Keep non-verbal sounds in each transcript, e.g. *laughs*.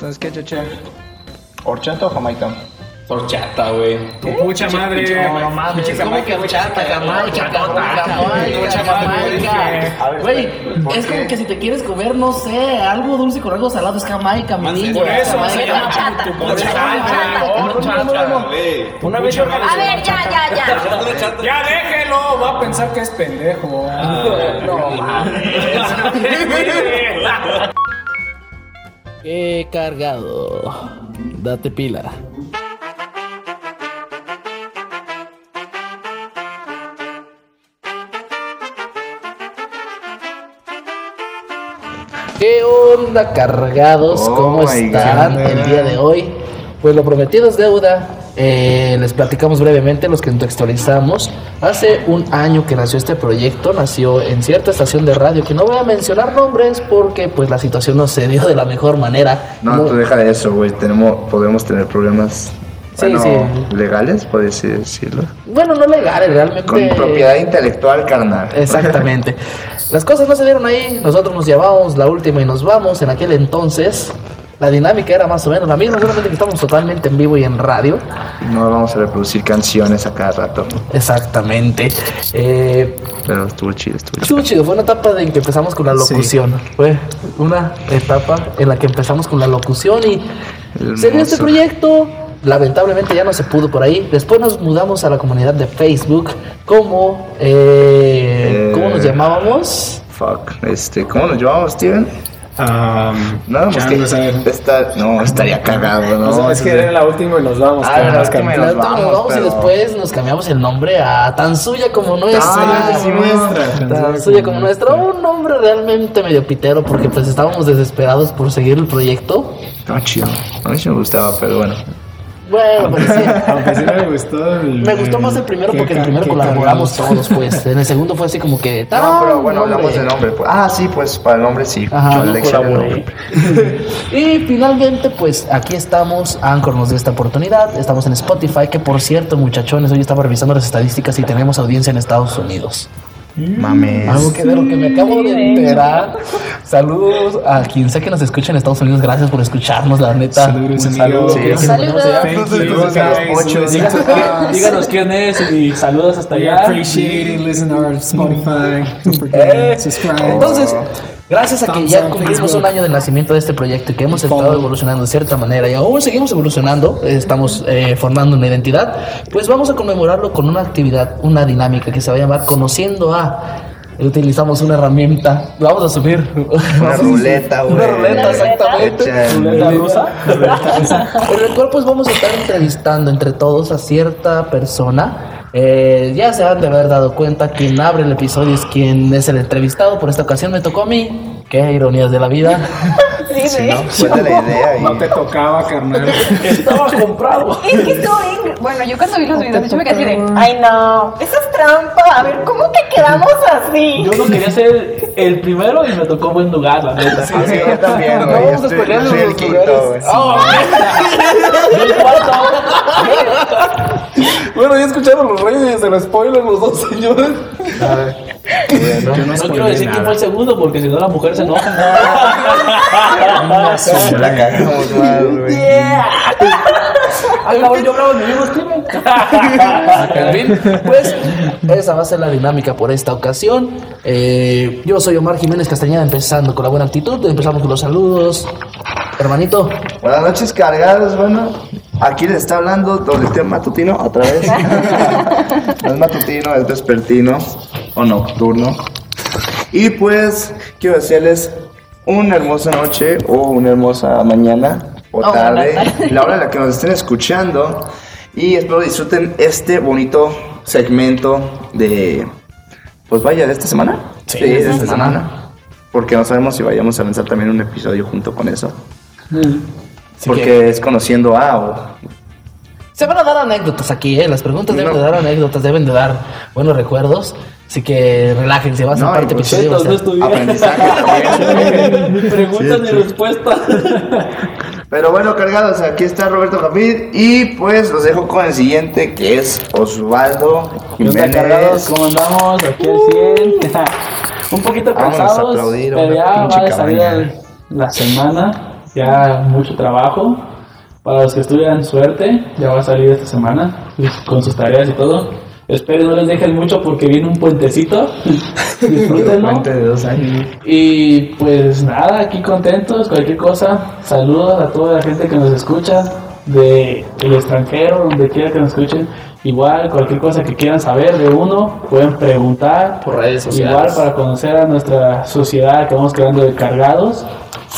Entonces, ¿qué cheche? ¿Horchata o jamaica? Horchata, güey. Tu pucha madre. No mames, Pinche ¿cómo que horchata, jamaica, Horchata, jamaica, Güey, ¿por es como que si te quieres comer, no sé, algo dulce con algo salado es jamaica, mi niño. Por eso se llama. Horchata. Una vez yo A ver, ya, ya, ya. Ya déjelo, va a pensar que es pendejo. No *laughs* Qué cargado. Date pila. ¿Qué onda, cargados? Oh ¿Cómo están God. el día de hoy? Pues lo prometido es deuda. Eh, les platicamos brevemente, los contextualizamos. Hace un año que nació este proyecto, nació en cierta estación de radio, que no voy a mencionar nombres porque pues la situación no se dio de la mejor manera. No, Muy- tú deja de eso, güey. Podemos tener problemas Sí, bueno, sí. legales, puedes decirlo. Bueno, no legales, realmente. Con propiedad intelectual, carnal. Exactamente. *laughs* Las cosas no se dieron ahí, nosotros nos llevamos la última y nos vamos. En aquel entonces, la dinámica era más o menos la misma, solamente que estamos totalmente en vivo y en radio. No vamos a reproducir canciones a cada rato. Exactamente. Eh, Pero estuvo chido, estuvo chido. estuvo chido, fue una etapa en que empezamos con la locución. Fue una etapa en la que empezamos con la locución y se dio este proyecto. Lamentablemente ya no se pudo por ahí. Después nos mudamos a la comunidad de Facebook. como eh, ¿Cómo nos Eh, llamábamos? Fuck. Este, ¿cómo nos llevamos, Steven? No, pues que no no, estaría cagado, ¿no? O sea, es que era la última y nos vamos. Ah, la última y nos Nos vamos, y después nos cambiamos el nombre a tan suya como nuestra. Ah, sí, nuestra. Tan suya como nuestra. Un nombre realmente medio pitero porque pues estábamos desesperados por seguir el proyecto. Estaba chido. A mí sí me gustaba, pero bueno. Bueno, pues sí. Aunque sí me gustó. el- Me gustó más el primero que porque el primero colaboramos cargamos. todos, pues. En el segundo fue así como que. No, pero bueno, hablamos del nombre. pues. Ah, sí, pues para el nombre sí. Ajá, Yo colaboré. y finalmente, pues aquí estamos. Anchor nos dio esta oportunidad. Estamos en Spotify, que por cierto, muchachones, hoy estaba revisando las estadísticas y tenemos audiencia en Estados Unidos. Mames. Algo que de lo que me acabo de enterar. Saludos a quien sea que nos escuche en Estados Unidos. Gracias por escucharnos, la neta. Saludos, Saludos. Listen Díganos, quién- es y saludos hasta allá. appreciate it. Listen to our Spotify. Don't forget, subscribe. Entonces, gracias a que ya cumplimos un año del nacimiento de este proyecto y que hemos estado evolucionando de cierta manera y aún seguimos evolucionando, estamos eh, formando una identidad, pues vamos a conmemorarlo con una actividad, una dinámica que se va a llamar Conociendo a. Utilizamos una herramienta, vamos a subir Una *laughs* ruleta, güey. Una ruleta, exactamente. ¿Ruleta rusa? *laughs* En el cual pues vamos a estar entrevistando entre todos a cierta persona. Eh, ya se han de haber dado cuenta quien abre el episodio es quien es el entrevistado. Por esta ocasión me tocó a mí. Qué ironías de la vida. *laughs* Sí, Sí. ¿no? Fue de la *laughs* idea y... No te tocaba, carnal. Estaba comprado. *laughs* Es que bien. Bueno, yo cuando vi los videos, yo me quedé así de, ay no, eso es trampa. A ver, ¿cómo que quedamos así? Yo no quería ser el primero y me tocó buen lugar, la neta. Sí, sí, yo también, No vamos a Estoy- soy los el quinto, lugares. sí. Ah. El cuarto. *laughs* Bueno, ya escucharon los reyes del spoiler los dos señores. Bueno. Yo No quiero spoileé decir quién nada. fue el segundo porque si no la mujer se enoja. *laughs* Ya la cagamos mal, güey. Acabo yo bravo, mi mismo. En fin, pues esa va a ser la dinámica por esta ocasión. Eh, yo soy Omar Jiménez Castañeda, empezando con la buena actitud. Empezamos con los saludos. Hermanito, Buenas noches, cargados. Bueno, aquí les está hablando doble matutino otra vez. no *laughs* es matutino, es vespertino o nocturno. Y pues, quiero decirles una hermosa noche o una hermosa mañana o tarde, la hora en la que nos estén escuchando. Y espero disfruten este bonito segmento de, pues vaya, de esta semana. Sí, de de esta esta semana. Porque no sabemos si vayamos a lanzar también un episodio junto con eso. Así Porque que- es conociendo a o se van a dar anécdotas aquí, ¿eh? Las preguntas deben No. de dar anécdotas, deben de dar buenos recuerdos. Así que relájense, va a ser No, y parte pues, episodio. a aprendizaje también. Ni *laughs* preguntas sí. respuestas. *laughs* Pero bueno, cargados, aquí está Roberto Japid y pues los dejo con el siguiente que es Osvaldo ¿Qué onda, cargados? Jiménez. ¿Cómo andamos? Aquí al 100. *laughs* Un poquito cansados, aplaudir a pero una ya pinche va de salir cabaña. la semana. Ya mucho trabajo. Para los que estudian suerte, ya va a salir esta semana con sus tareas y todo. Espero no les dejen mucho porque viene un puentecito. *laughs* Disfrútenlo. Puente de dos años. Y pues nada, aquí contentos, cualquier cosa. Saludos a toda la gente que nos escucha, de el extranjero, donde quiera que nos escuchen. Igual, cualquier cosa que quieran saber de uno, pueden preguntar. Por redes sociales. Igual para conocer a nuestra sociedad que vamos quedando de cargados.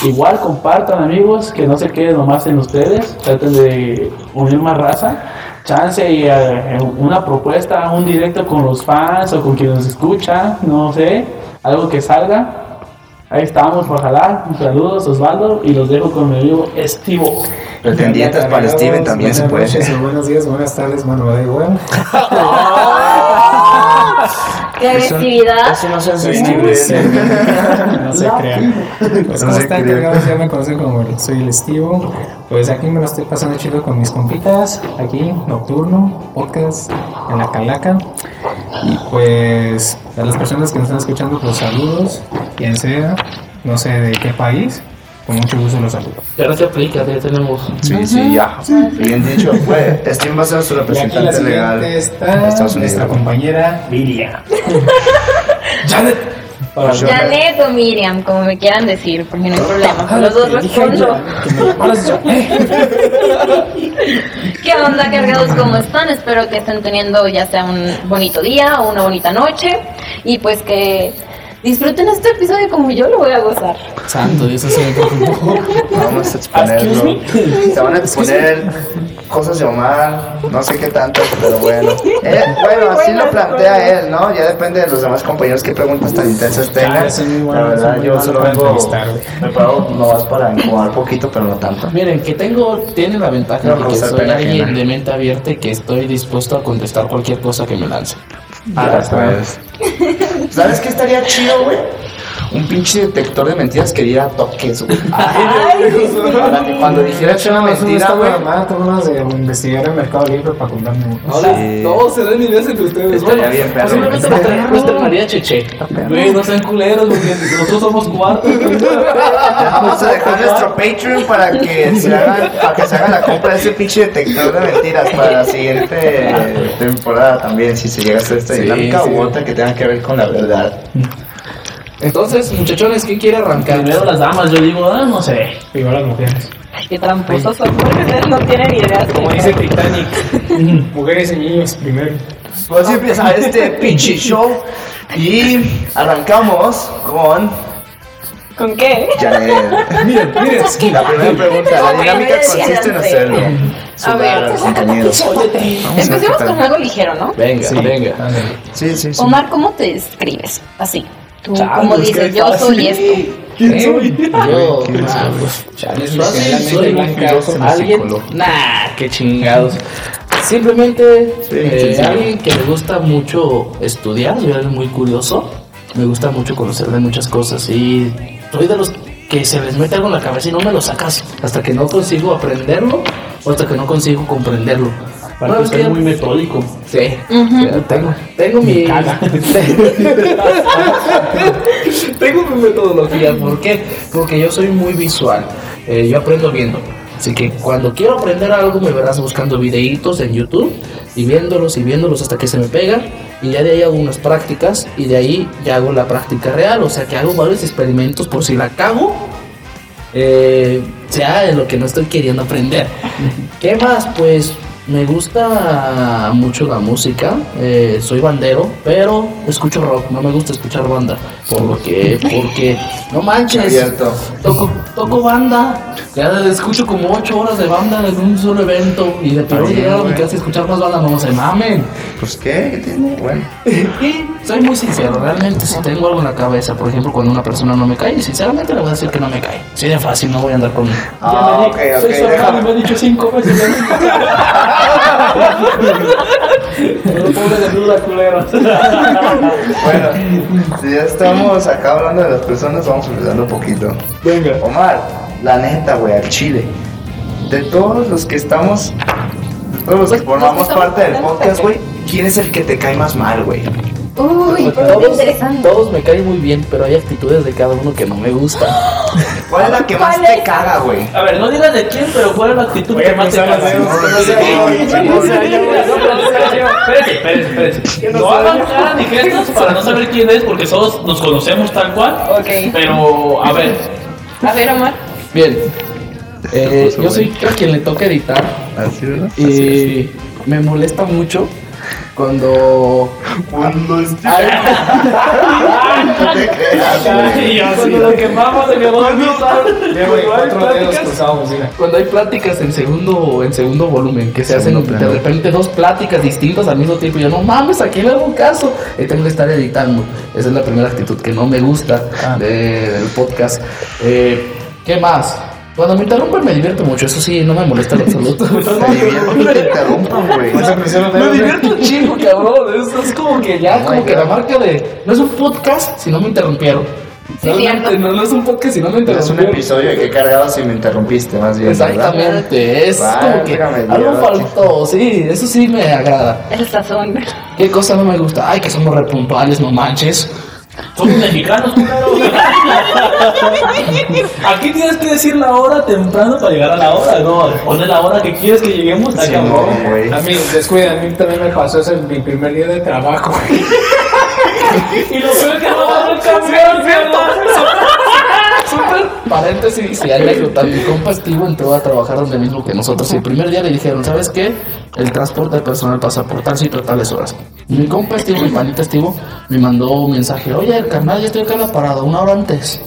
Igual compartan amigos, que no se queden nomás en ustedes, traten de unir más raza. Chance y eh, una propuesta, un directo con los fans o con quienes nos escuchan, no sé, algo que salga. Ahí estamos, ojalá. Saludos, Osvaldo, y los dejo con mi amigo Estivo. Pretendientes para Steven también se puede. Buenos días, buenas tardes, bueno, da igual. *laughs* *laughs* ¡Qué agresividad! Eso no se hace Steven. No se crean. Pues No están cargados, ya me conocen como el- soy el Estivo. Pues aquí me lo estoy pasando chido con mis compitas. Aquí, nocturno, podcast, en la calaca. Y pues a las personas que nos están escuchando, pues saludos. Quien sea, no sé de qué país, con mucho gusto los saludo. Se aplica, ya tenemos. Sí, sí, ya. Bien dicho. Pues, Steven va a ser su Y representante legal Estados Unidos. nuestra compañera Miriam. *laughs* Yo- Janet o Miriam, como me quieran decir, porque no hay problema. Con los dos respondo. *laughs* ¿Qué onda, cargados? ¿Cómo están? Espero que estén teniendo ya sea un bonito día o una bonita noche. Y pues que disfruten este episodio como yo lo voy a gozar. Santo, Dios, eso me preocupó. Vamos a exponerlo. Se van a exponer cosas de Omar, no sé qué tanto, pero bueno. Eh, bueno, así lo plantea él, ¿no? Ya depende de los demás compañeros qué preguntas tan intensas tengan. La verdad, yo solo vengo preparado nomás para incomodar poquito, pero no tanto. Miren, que tengo, tiene la ventaja No de que soy alguien ajena. de mente abierta y que estoy dispuesto a contestar cualquier cosa que me lance. Ah, pues. ¿Sabes qué estaría chido, güey? Un pinche detector de mentiras que diera toques, güey. *laughs* Para que cuando dijeras una mentira, güey. Tengo unas de investigar el Mercado Libre para comprarme. Ahora, Sí. todos se den ideas entre ustedes. Estaría bien, perro. Cheche. Güey, no sean culeros, porque nosotros somos cuatro. *laughs* Vamos a dejar nuestro Patreon para que se hagan, para que se haga la compra de ese pinche detector de mentiras para la siguiente temporada también, si se llega a hacer esta Sí, dinámica sí. u otra que tenga que ver con la verdad. Entonces, muchachones, ¿quién quiere arrancar? Primero las damas, yo digo, ah, no sé. Igual las mujeres. Ay, qué tramposos son, porque ustedes no tienen idea. Como dice Titanic, *laughs* mujeres y niños primero. Pues así empieza este pinche show y arrancamos con ¿Con qué? Janet. Miren, miren. La primera pregunta, la dinámica consiste en hacerlo. A Sudar ver. compañeros. Empecemos con algo ligero, ¿no? Venga, venga. Sí, sí, sí. Omar, ¿cómo te describes? Así. Tú, como es que dices, yo fácil. soy esto. ¿Quién soy? Yo, ¿Quién nah, soy? pues, Chale, es fácil, la mente soy somos alguien, nah, qué chingados. Simplemente Sí, eh, sí, sí. alguien que le gusta mucho estudiar, soy alguien muy curioso, me gusta mucho conocer de muchas cosas y soy de los que se les mete algo en la cabeza y no me lo sacas hasta que no consigo aprenderlo o hasta que no consigo comprenderlo. Para que soy muy metódico. Sí, tengo, tengo mi *laughs* tengo mi metodología. ¿Por qué? Porque yo soy muy visual. Eh, yo aprendo viendo. Así que cuando quiero aprender algo me verás buscando videitos en YouTube y viéndolos y viéndolos hasta que se me pegan y ya de ahí hago unas prácticas y de ahí ya hago la práctica real. O sea que hago varios experimentos por si la cago. Eh, sea en lo que no estoy queriendo aprender. ¿Qué más? Pues me gusta mucho la música, eh, soy bandero, pero escucho rock, no me gusta escuchar banda. ¿Por lo que? Porque, no manches, toco, toco banda, ya escucho como 8 horas de banda en un solo evento y de bien, llegar a mi güey. casa y escuchar más banda, no se mamen. Pues qué, ¿qué tiene? Bueno. *laughs* Soy muy sincero, realmente si tengo algo en la cabeza, por ejemplo, cuando una persona no me cae, sinceramente le voy a decir que no me cae. Si de fácil, no voy a andar con... Ah, ok, ok, Soy su hermano y me ha dicho cinco veces. No pongas en duda, culeros. *laughs* Bueno, si ya estamos acá hablando de las personas, vamos empezando un poquito. Venga. Omar, la neta, güey, al chile. De todos los que estamos, de todos los que formamos parte del podcast, güey, ¿quién es el que te cae más mal, güey? Uy, qué Todos, interesante. todos me caen muy bien, pero hay actitudes de cada uno que no me gustan. ¿Cuál es la que más ¿Cuál te es? caga, güey? A ver, no digas de quién, pero ¿cuál es la actitud que más te caga? los dedos. No, no hagan cara ni gestos para no saber quién es, porque todos nos conocemos tal cual. Ok. Pero, a ver, A ver, Omar. Bien. Eh, yo soy a quien le toca editar Así, ¿verdad? y me molesta mucho cuando Cuando cuando lo quemamos se quemó el cuando hay pláticas en segundo en segundo volumen que se hacen de repente dos pláticas distintas al mismo tiempo y yo no mames a quién le hago caso y tengo que estar editando. Esa es la primera actitud que no me gusta Ah. de- del podcast. Eh, qué más cuando me interrumpen me divierto mucho eso sí no me molesta en absoluto *laughs* interrumpan, güey. Me divierto un chingo, cabrón. Es, es como que ya, Oh como que la marca de. No es un podcast si no me interrumpieron. Sí, Realmente, no, no es un podcast si no me Es un interrumpieron. episodio de que cargado si me interrumpiste, más bien. ¿verdad? Exactamente, es como que algo faltó, sí, eso sí me agrada. El sazón. ¿Qué cosa no me gusta? Ay, que somos repuntuales, no manches. Somos mexicanos, primero. Aquí tienes que decir la hora temprano para llegar a la hora, no. Poner la hora que quieres que lleguemos. Sí, no. A mí, descuida, a mí también me pasó ese mi primer día de trabajo. *laughs* Y lo peor que no va a camión, paréntesis y anécdota. Mi compa Estivo entró a trabajar donde mismo que nosotros. Y el primer día le dijeron, ¿sabes qué? El transporte personal pasa por tal sitio, tales horas. Mi compa Estivo, mi panita Estivo, me mandó un mensaje. Oye, el carnal, ya estoy acá en la parada, una hora antes.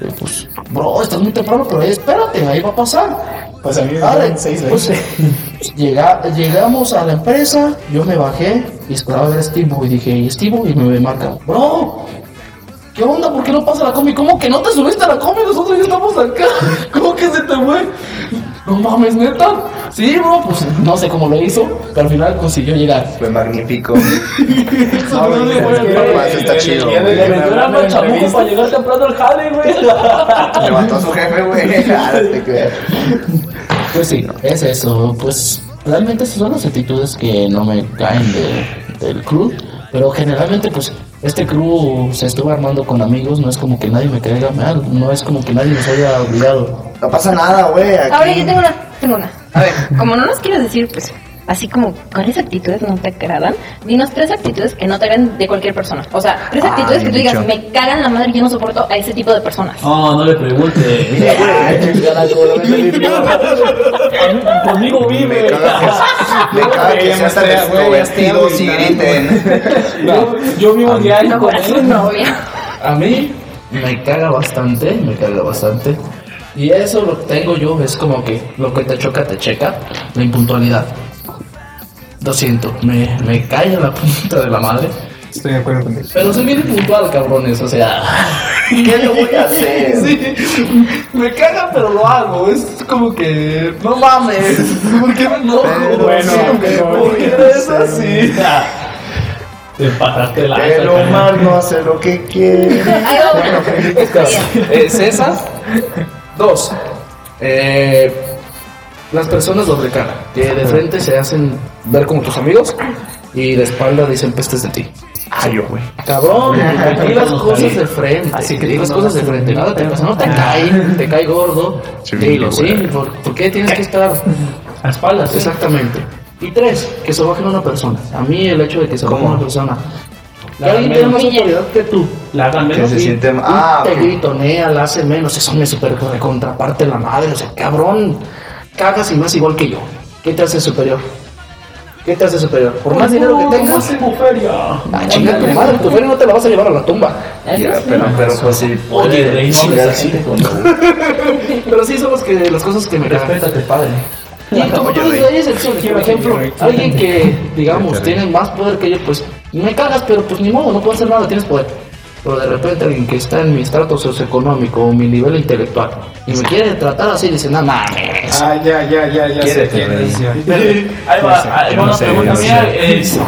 Y pues, bro, estás muy temprano, pero ahí espérate, ahí va a pasar. Pues a mí me Vale, dieron seis pues, veces. *laughs* llega- llegamos a la empresa, yo me bajé y esperaba ver a Steve y dije, ¿y Steve? Y me marca, bro, ¿qué onda? ¿Por qué no pasa la combi? ¿Cómo que no te subiste a la combi? Nosotros ya estamos acá. ¿Cómo que se te fue? No mames, neta. Sí, bro, pues no sé cómo lo hizo, pero al final consiguió llegar. Fue magnífico. No, no, no, papá, eso está chido, Le metió chamuco para llegar temprano al jale, güey. Levantó a su jefe, güey. Ah. Pues sí, es eso. Pues realmente esas son las actitudes que no me caen de- del crew. Pero generalmente, pues este crew se estuvo armando con amigos. No es como que nadie me caiga mal. No es como que nadie nos haya olvidado. No pasa nada, güey. Ahora yo tengo una, tengo una. A ver, como no nos quieres decir, pues, así como cuáles actitudes no te agradan, dinos tres actitudes que no te agradan de cualquier persona. O sea, tres Ah, actitudes que tú digas, dicho. me cagan la madre, yo no soporto a ese tipo de personas. No, no le preguntes. Conmigo Me vive. caga que, me caga que sean tan extrovertidos y griten. *laughs* Yo, yo vivo diario No con él. novia. A mí me caga bastante, me caga bastante. Y eso lo que tengo yo es como que lo que te choca, te checa. La impuntualidad. Lo siento, me, me cae la punta de la madre. Estoy de acuerdo contigo. Pero soy bien impuntual, cabrones, o sea. *laughs* ¿Qué lo voy a hacer? Sí, me caga, pero lo hago. Es como que. No mames. ¿Por qué me enojo? Bueno, pero- ¿por qué eres así? *laughs* Te pasaste la El Omar no hace lo que quiere. *laughs* Ay, no, está bien. Eh, César. Dos. Eh, las personas doble cara, que de frente se hacen ver como tus amigos y de espalda dicen pestes de ti. Ah, yo, güey. Cabrón, di las cosas de frente. Así que di las cosas de frente. Nada te pasa, no te cae, te cae gordo. Sí, Dilo, sí. güey. ¿Por, por qué tienes que *laughs* estar? A espaldas. Exactamente. Y tres, que se baje una persona. A mí el hecho de que se baje ¿Cómo? una persona. Que La alguien tiene más autoridad que tú. La hagan Que menos. se siente. Ah, te gritonea, la hace menos, eso me super contraparte la madre, o sea, cabrón, cagas y más igual que yo. ¿Qué te hace superior? ¿Qué te hace superior? Por más dinero que tengas, tengo feria. ah, chinga tu madre, tu feria no te la vas a llevar a la tumba. Ya, pero, pero pues sí. Oye, rey, no chingar, hables sí. *laughs* Pero sí son los que, las cosas que me. Respétate, padre. Y como tú dices, hay excepciones. Por ejemplo, alguien que, digamos, tiene más poder que yo, pues me cagas, pero pues ni modo, no puedo hacer nada, tienes poder. Pero de repente alguien que está en mi estrato socioeconómico o mi nivel intelectual y me quiere tratar así, dice, no mames. Ah, ya, ya, ya, ya Quiere. Ahí va, *laughs* una sé, pregunta mía. Es,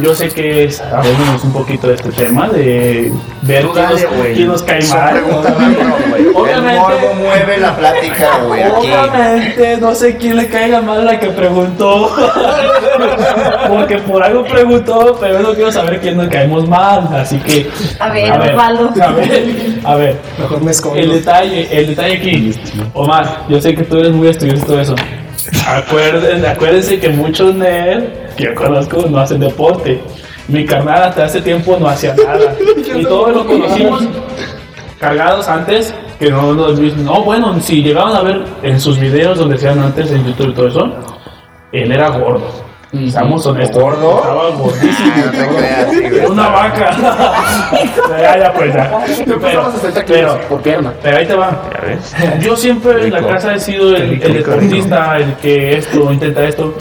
yo sé que es abrirnos un poquito de este tema, de ver quién nos, quién nos cae mal. güey. El Obviamente- morbo mueve la plática, güey. Obviamente, no sé quién le caiga mal a la que preguntó. *laughs* Porque por algo preguntó, pero no quiero saber quién nos caemos mal. Así que. A ver, Osvaldo. A ver, a ver. Mejor me escondo. El detalle, el detalle aquí. Omar, yo sé que tú eres muy estudioso y todo eso. Acuérdense, acuérdense que muchos nerds que yo conozco no hacen deporte. Mi carnal hasta hace tiempo no hacía nada. Y todos lo conocimos cargados antes. Que no, no, no, bueno, si llegaban a ver en sus videos donde hacían antes en YouTube y todo eso, él era gordo. Seamos honestos. ¿Gordo? Estaba gordísimo. No te creas, sí, güey. Era una vaca. *laughs* ya, ya, pues ya. Pero, pero, por pierna. pero ahí te va. Yo siempre en la casa he sido el, el deportista, el que esto, intenta esto.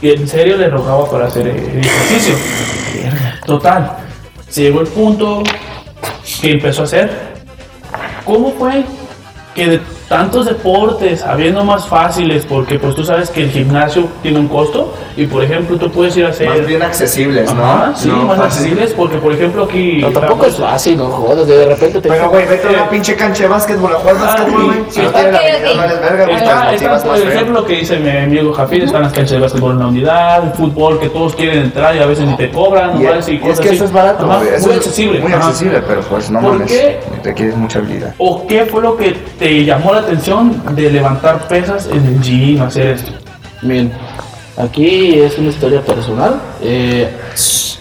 Y en serio le rogaba para hacer el ejercicio. Total. Se llegó el punto que empezó a hacer. ¿Cómo fue que de tantos deportes, habiendo más fáciles, porque pues tú sabes que el gimnasio tiene un costo y por ejemplo tú puedes ir a hacer... Más bien accesibles, ¿no? Ajá, sí, No más fácil. accesibles porque por ejemplo aquí... No, tampoco es fácil, no jodas, de repente te Pero, güey, vete a una pinche cancha de básquetbol a jugar Ah, básquetbol, güey. sí, Si no tienes la no verga, güey. Está, por ejemplo que dice mi amigo Jafir, están las canchas de básquetbol en la unidad, el fútbol que todos quieren entrar y a veces ni te cobran, Y, ¿no? y y es cosas que eso es barato, muy es accesible. Muy accesible, pero pues no ¿Por mames. qué? Requieres mucha habilidad. ¿O qué fue lo que te llamó la atención de levantar pesas en el gym, hacer esto? Bien, aquí es una historia personal. Eh,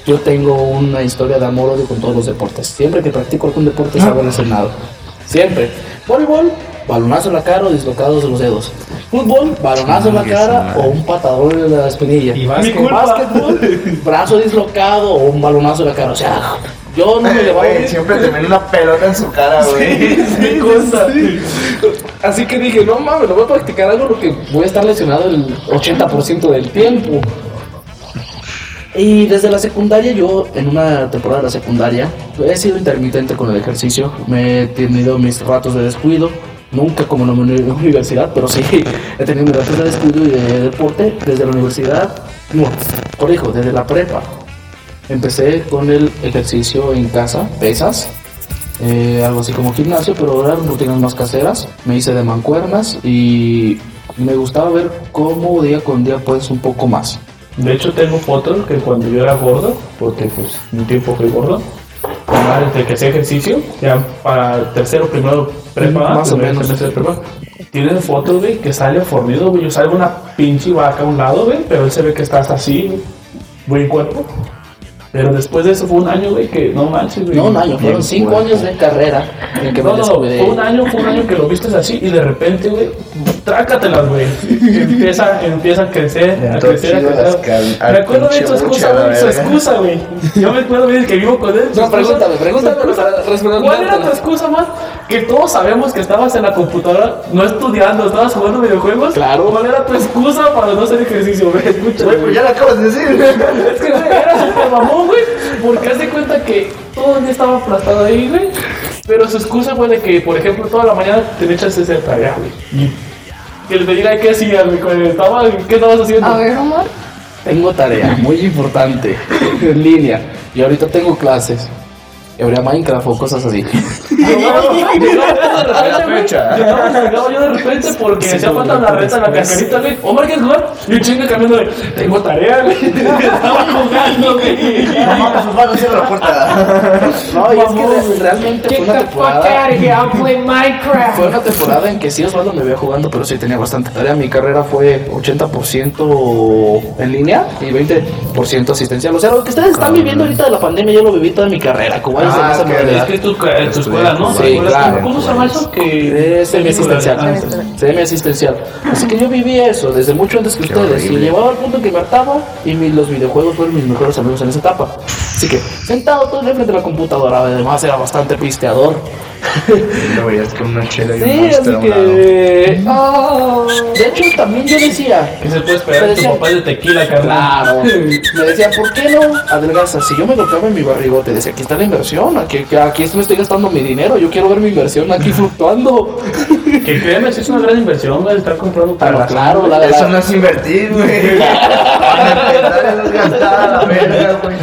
yo tengo una historia de amor odio con todos los deportes. Siempre que practico algún deporte salgo lesionado. Siempre. Voleibol, balonazo en la cara o dislocados de los dedos. Fútbol, balonazo en la cara o un patadón en la espinilla. Y Mi básquet. culpa. Básquetbol, brazo dislocado o un balonazo en la cara. O sea, yo no me le voy Güey, siempre te ven una pelota en su cara, güey. *laughs* Me gusta. Así que dije, no mames, no voy a practicar algo porque voy a estar lesionado el 80% del tiempo. Y desde la secundaria, yo en una temporada de la secundaria he sido intermitente con el ejercicio. Me he tenido mis ratos de descuido. Nunca como en la uni- *laughs* universidad, pero sí he tenido mis ratos de descuido y de deporte desde la universidad. No, corrijo, desde la prepa. Empecé con el ejercicio en casa, pesas, eh, algo así como gimnasio, pero eran rutinas más caseras. Me hice de mancuernas y me gustaba ver cómo día con día puedes un poco más. De hecho tengo fotos que cuando yo era gordo, porque pues un tiempo fui gordo, desde que hacía ejercicio, ya para tercero, primero prepa, Más o menos. de prepa, tienen fotos, güey, que sale fornido, güey, yo salgo una pinche vaca a un lado, güey, pero él se ve que estás así, buen cuerpo. Pero después de eso fue un año, güey, que no manches, güey. No, un año, fueron cinco años de carrera en que No, me no, fue un año, fue un año que lo viste así y de repente, güey, trácatelas, güey. Empieza, empieza a crecer, a crecer, a crecer. Me acuerdo de pinche su excusa, güey, su excusa, güey. Yo me acuerdo bien que vivo con él. No, pregúntame, pregúntame ¿Cuál era tu excusa, más? Que todos sabemos que estabas en la computadora, no estudiando, estabas jugando videojuegos. Claro. ¿Cuál era tu excusa para no hacer ejercicio, güey? Escucha, Güey, pues ya lo acabas de decir. es que era súper mamón, güey. Porque haz de cuenta que todo el día estaba aplastado ahí, güey. Pero su excusa fue de que, por ejemplo, toda la mañana te echas esa tarea, güey. Y que me diga qué hacías, güey. cuando estaba- ¿Qué estabas haciendo? A ver, Omar. Tengo tarea muy importante en línea y ahorita tengo clases. Y habría Minecraft o cosas así. Llegaba yo de repente porque hacía falta la reta, la cascarita, güey. Omar, ¿qué es jugar? Y un chingo cambiando de, tengo tarea, güey. Estaba jugando, güey. No mames, sus manos cierra la puerta. No, y es que realmente fue una temporada. Fue una temporada en que sí Osvaldo me veía jugando, pero sí tenía bastante tarea. Mi carrera fue 80% en línea y 20% asistencial. O sea, lo que ustedes están viviendo ahorita de la pandemia, yo lo viví toda mi carrera. Como Ah, ok, modalidad. Es que es tu, tu escuela, ¿no? Sí, escuela, claro. ¿Cómo se llama eso? Que Es semi-asistencial. Semi-asistencial. Así que yo viví eso desde mucho antes que ustedes. Y horrible. llevaba al punto que me hartaba y mi- los videojuegos fueron mis mejores amigos en esa etapa. Así que sentado todo el día frente a la computadora, además era bastante pisteador. Lo veías con una chela y un monster así a un lado. que. Oh. De hecho, también yo decía. ¿Qué se puede esperar de tu Decía- papá de tequila, carnal? Claro. Me decía, ¿por qué no adelgazas? Si yo me golpeaba en mi barrigote, decía, aquí está la inversión, aquí, aquí me estoy gastando mi dinero, yo quiero ver mi inversión aquí fluctuando. Que créeme, si es una gran inversión, güey, estar comprando Pero para claro, la Eso no es invertir, güey. *laughs* es gastada la verga, güey.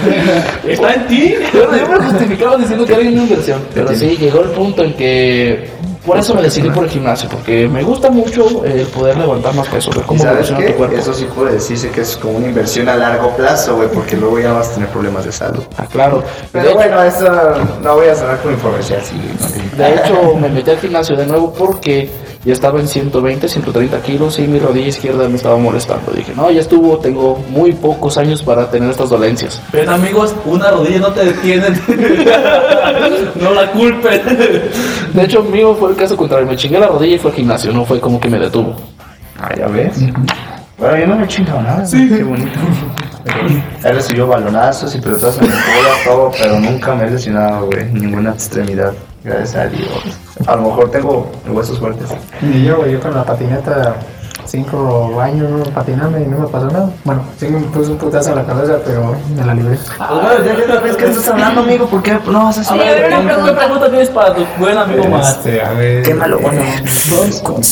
¿Está en ti? Yo yo me justificaba diciendo que era una inversión. Pero sí, llegó el punto en que. Por eso me decidí por el gimnasio, porque me gusta mucho el poder levantar más peso, ver ¿Y cómo sabes funciona tu qué? cuerpo. Eso sí puede decirse que es como una inversión a largo plazo, güey, porque luego ya vas a tener problemas de salud. Ah, claro. Pero de, bueno, eso no voy a sonar sí. no. de hecho, me metí al gimnasio de nuevo porque ya estaba en 120, 130 kilos y mi rodilla izquierda me estaba molestando. Dije, no, ya estuvo, tengo muy pocos años para tener estas dolencias. Ven amigos, una rodilla no te detiene. *laughs* no la culpen. De hecho, mío fue el caso contrario. Me chingué la rodilla y fue al gimnasio, no fue como que me detuvo. Ah, ya ves. Bueno, yo no me he chingado nada. Sí. Qué bonito. He recibido balonazos y pelotas en todo, pero nunca me he lesionado, güey. Ninguna extremidad. Gracias a Dios. A lo mejor tengo huesos fuertes. Y yo, güey, yo con la patineta, cinco años patinando y no me pasó nada. Bueno, sí me puse un putazo en la cabeza, pero me la libré. Pues bueno, ya que sabes que estás hablando, amigo, ¿por qué no vas a hacer? una ¿qué pregunta. pregunta tienes para tu buen amigo más? Este, a ver. Qué malo, bueno.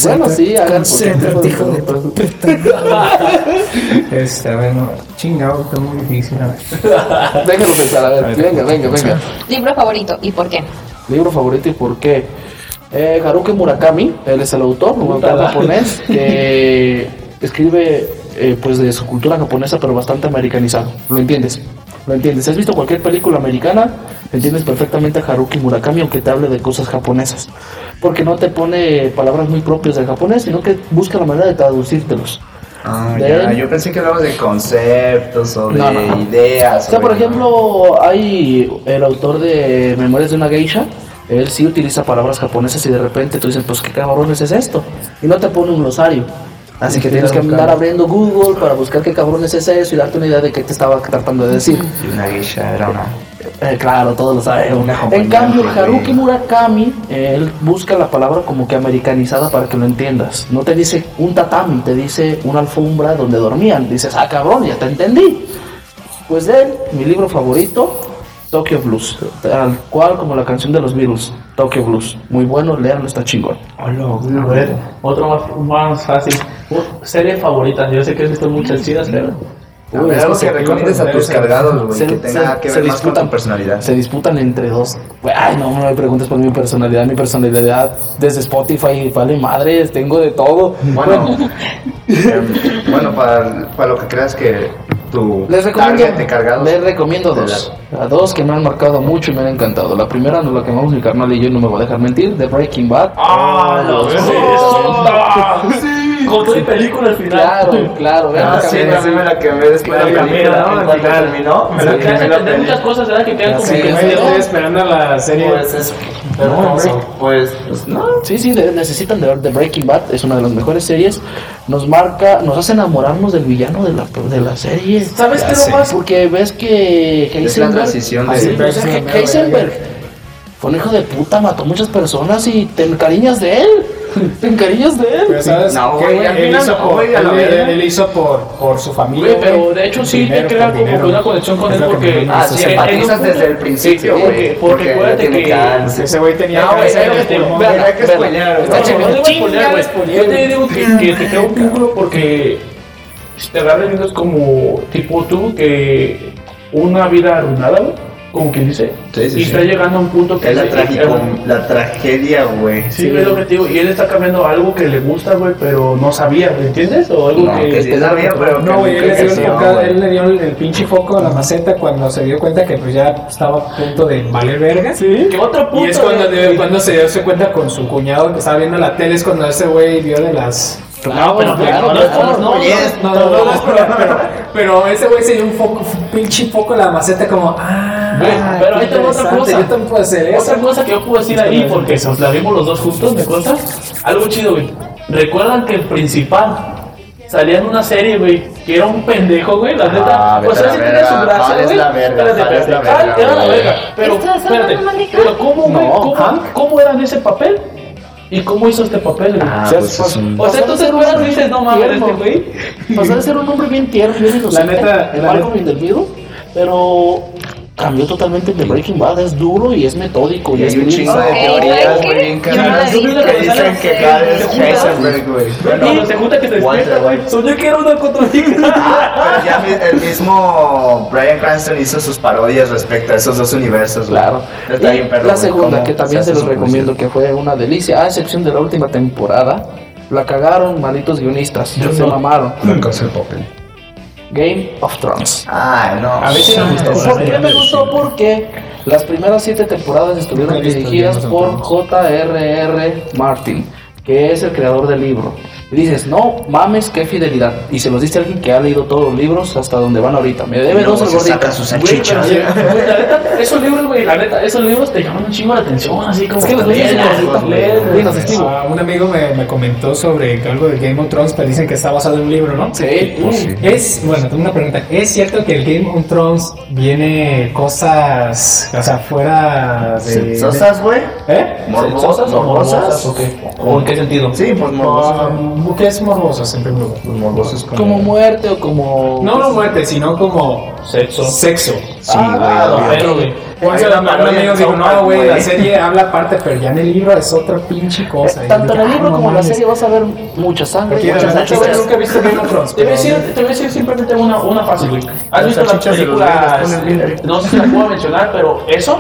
Bueno, sí, hagan Concéntrate, hijo de puta. *laughs* Este, a ver, no. Chingado, está muy difícil. A ver. Déjalo pensar, a ver, venga, venga, venga. Libro favorito, ¿y por qué? Libro favorito y por qué. Eh, Haruki Murakami, él es el autor, un autor japonés *laughs* que escribe eh, pues de su cultura japonesa pero bastante americanizado. ¿Lo entiendes? ¿Lo entiendes? Has visto cualquier película americana, entiendes perfectamente a Haruki Murakami aunque te hable de cosas japonesas. Porque no te pone palabras muy propias del japonés, sino que busca la manera de traducírtelos. Ah, De ya. él. Yo pensé que hablabas de conceptos o de No, no, no. ideas. O sea, por ejemplo, hay el autor de Memorias de una Geisha, él sí utiliza palabras japonesas y de repente tú dices, pues qué cabrones es esto. Y no te pone un glosario. Así que tienes que andar abriendo Google para buscar qué cabrones es eso y darte una idea de qué te estaba tratando de decir. Y una geisha era una. Eh, claro, todos lo sabemos. Una En cambio. Haruki Murakami, eh, él busca la palabra como que americanizada para que lo entiendas. No te dice un tatami, te dice una alfombra donde dormían. Dices, ah, cabrón, ya te entendí. Pues de él, mi libro favorito, Tokyo Blues. Tal cual como la canción de los Beatles, Tokyo Blues. Muy bueno, leanlo, está chingón. A ver, otro más, más fácil. Uh, serie favorita. Yo sé que has visto muchas chidas, pero. A ver, algo que recomiendes a tus cargados, güey, Se- que tenga se- que se ver más con disputan- tu personalidad. Se disputan entre dos. Ay, no, no me preguntes por mi personalidad. Mi personalidad desde Spotify, vale madres, tengo de todo. Bueno, *laughs* *laughs* em, bueno para, para lo que creas que tu Les recomiendo, target de cargados. les recomiendo dos. A dos que me han marcado mucho y me han encantado. La primera nos la quemamos mi carnal y yo no me voy a dejar mentir, de Breaking Bad. ¡Ah, no! *laughs* Con toda película al final. Claro, *laughs* claro, vean Ah, la sí, a mí me la quemé después de la Pero película, camina, ¿no? Al final, terminó, me me la la quemé muchas cosas, ¿verdad? Que quedan como Sí, que estoy esperando la serie. Pues es Hermoso. pues, pues no. Sí, sí, de- necesitan de ver The Breaking Bad, es una de las mejores series. Nos marca, nos hace enamorarnos del villano de la, de la serie. ¿Sabes Ya qué lo más? Porque ves que Es la Heisenberg, transición Sí, que- que Heisenberg fue un hijo de puta, mató muchas personas y te encariñas de él. *laughs* Te encariñas de él. Pero ¿sabes No, güey, Él final hizo no, por, él, él hizo por, por su familia. Güey, pero de hecho sí te crea como dinero. una conexión con él porque... Ah, sí, empatizas desde el principio, güey. Porque acuérdate que... Ese güey tenía No, güey. Hay que spoilear, está güey. No, chingón. no le voy a Chinga, spoilear, güey. spoileé, Yo te digo que, te crea un vínculo porque si te agarras viendo es como tipo tú que una vida arruinada, güey, como quien dice, Sí, sí, y sí. está llegando a un punto que Es la, trágico, la tragedia, güey. Sí, es lo que te digo, y él está cambiando algo que le gusta, güey, pero no sabía, ¿me entiendes? O algo No, que... que sí sabía, pero que No, güey, él le dio, creció, enfocado- güey. él le dio el, el pinche foco a la maceta cuando se dio cuenta que pues ya estaba a punto de valer verga. Sí, que otro punto... Y es cuando, de- cuando se dio cuenta con su cuñado que estaba viendo la tele, es cuando ese güey vio de las... Claro, pero- claro, no, no, no, pero ese güey se dio un foco, un pinche foco a la maceta como, ah, Güey, pero ahí te va otra cosa. Yo también puedo hacer eso. Otra cosa que yo puedo decir ahí, porque nos la vimos los dos juntos, ¿me consta? Algo chido, güey. Recuerdan que el principal salía en una serie, güey, que era un pendejo, güey, la neta. Ah, o sea, sí la tenía su gracia, güey. la verga, Espérate, la era la verga. Pero, pero ¿cómo, güey? No, ¿Cómo, Hank. ¿Cómo era en ese papel? ¿Y cómo hizo este papel, güey? Ah, o sea, pues es un- o sea, tú te acuerdas y dices, no mames, este güey. Pasó de ser un hombre bien tierno, bien inocente, la neta. the Middle, pero cambió totalmente de Breaking Bad, es duro y es metódico. Y es hay un bien- chingo de teorías, ¿sabes güey, bien Yo no la cabronas. que dicen que cada vez Heisenberg, güey. Cuando se junta que te Walter despierta, güey. Soñé que era una cotorrita. Pero ya el mismo Brian Cranston hizo sus parodias respecto a esos dos universos. Claro. Está Y bien, perro, la segunda, que también se los recomiendo, que fue una delicia, a excepción de la última temporada. La cagaron malditos guionistas, se mamaron. Casa de papel. Game of Thrones. Ay, no. A veces me gustó. ¿Por qué me gustó? Porque las primeras siete temporadas estuvieron dirigidas por. J.R.R. Martin, que es el creador del libro. Y dices, no mames, qué fidelidad. Y se los dice alguien que ha leído todos los libros hasta donde van ahorita. Me debe dos gordito. saca sus salchichas. güey, la neta, esos libros, güey, la neta, esos libros te llaman un chingo la atención, así como Es que los lees. Ah, un amigo me, me comentó sobre que algo de Game of Thrones, pero dicen que está basado en un libro, ¿no? Sí. Pues sí. Es, bueno, tengo una pregunta. ¿Es cierto que el Game of Thrones viene cosas, o sea, fuera de... ¿Sosas, güey? ¿Eh? ¿Morbosas o morbosas? o qué? ¿O en qué sentido? Sí, pues morbosas. ¿Qué es morbosas en primer lugar? Los morbosos como... Como muerte o como. No, no muerte, sino como Sexo. sexo. Sí, Ah, güey. no, pero, güey. Hay una un amigo South no, güey, la güey". serie habla aparte, pero ya en el libro es otra pinche cosa. Y Tanto en el libro "Ah, como en la mames". serie vas a ver mucha sangre, yo salchichas. nunca he visto Game of Thrones. Te voy a decir, te voy a decir simplemente una, una fácil, güey. ¿Has Las visto la salchichas de los película? gringos ponen bien No sé si la puedo mencionar, pero eso.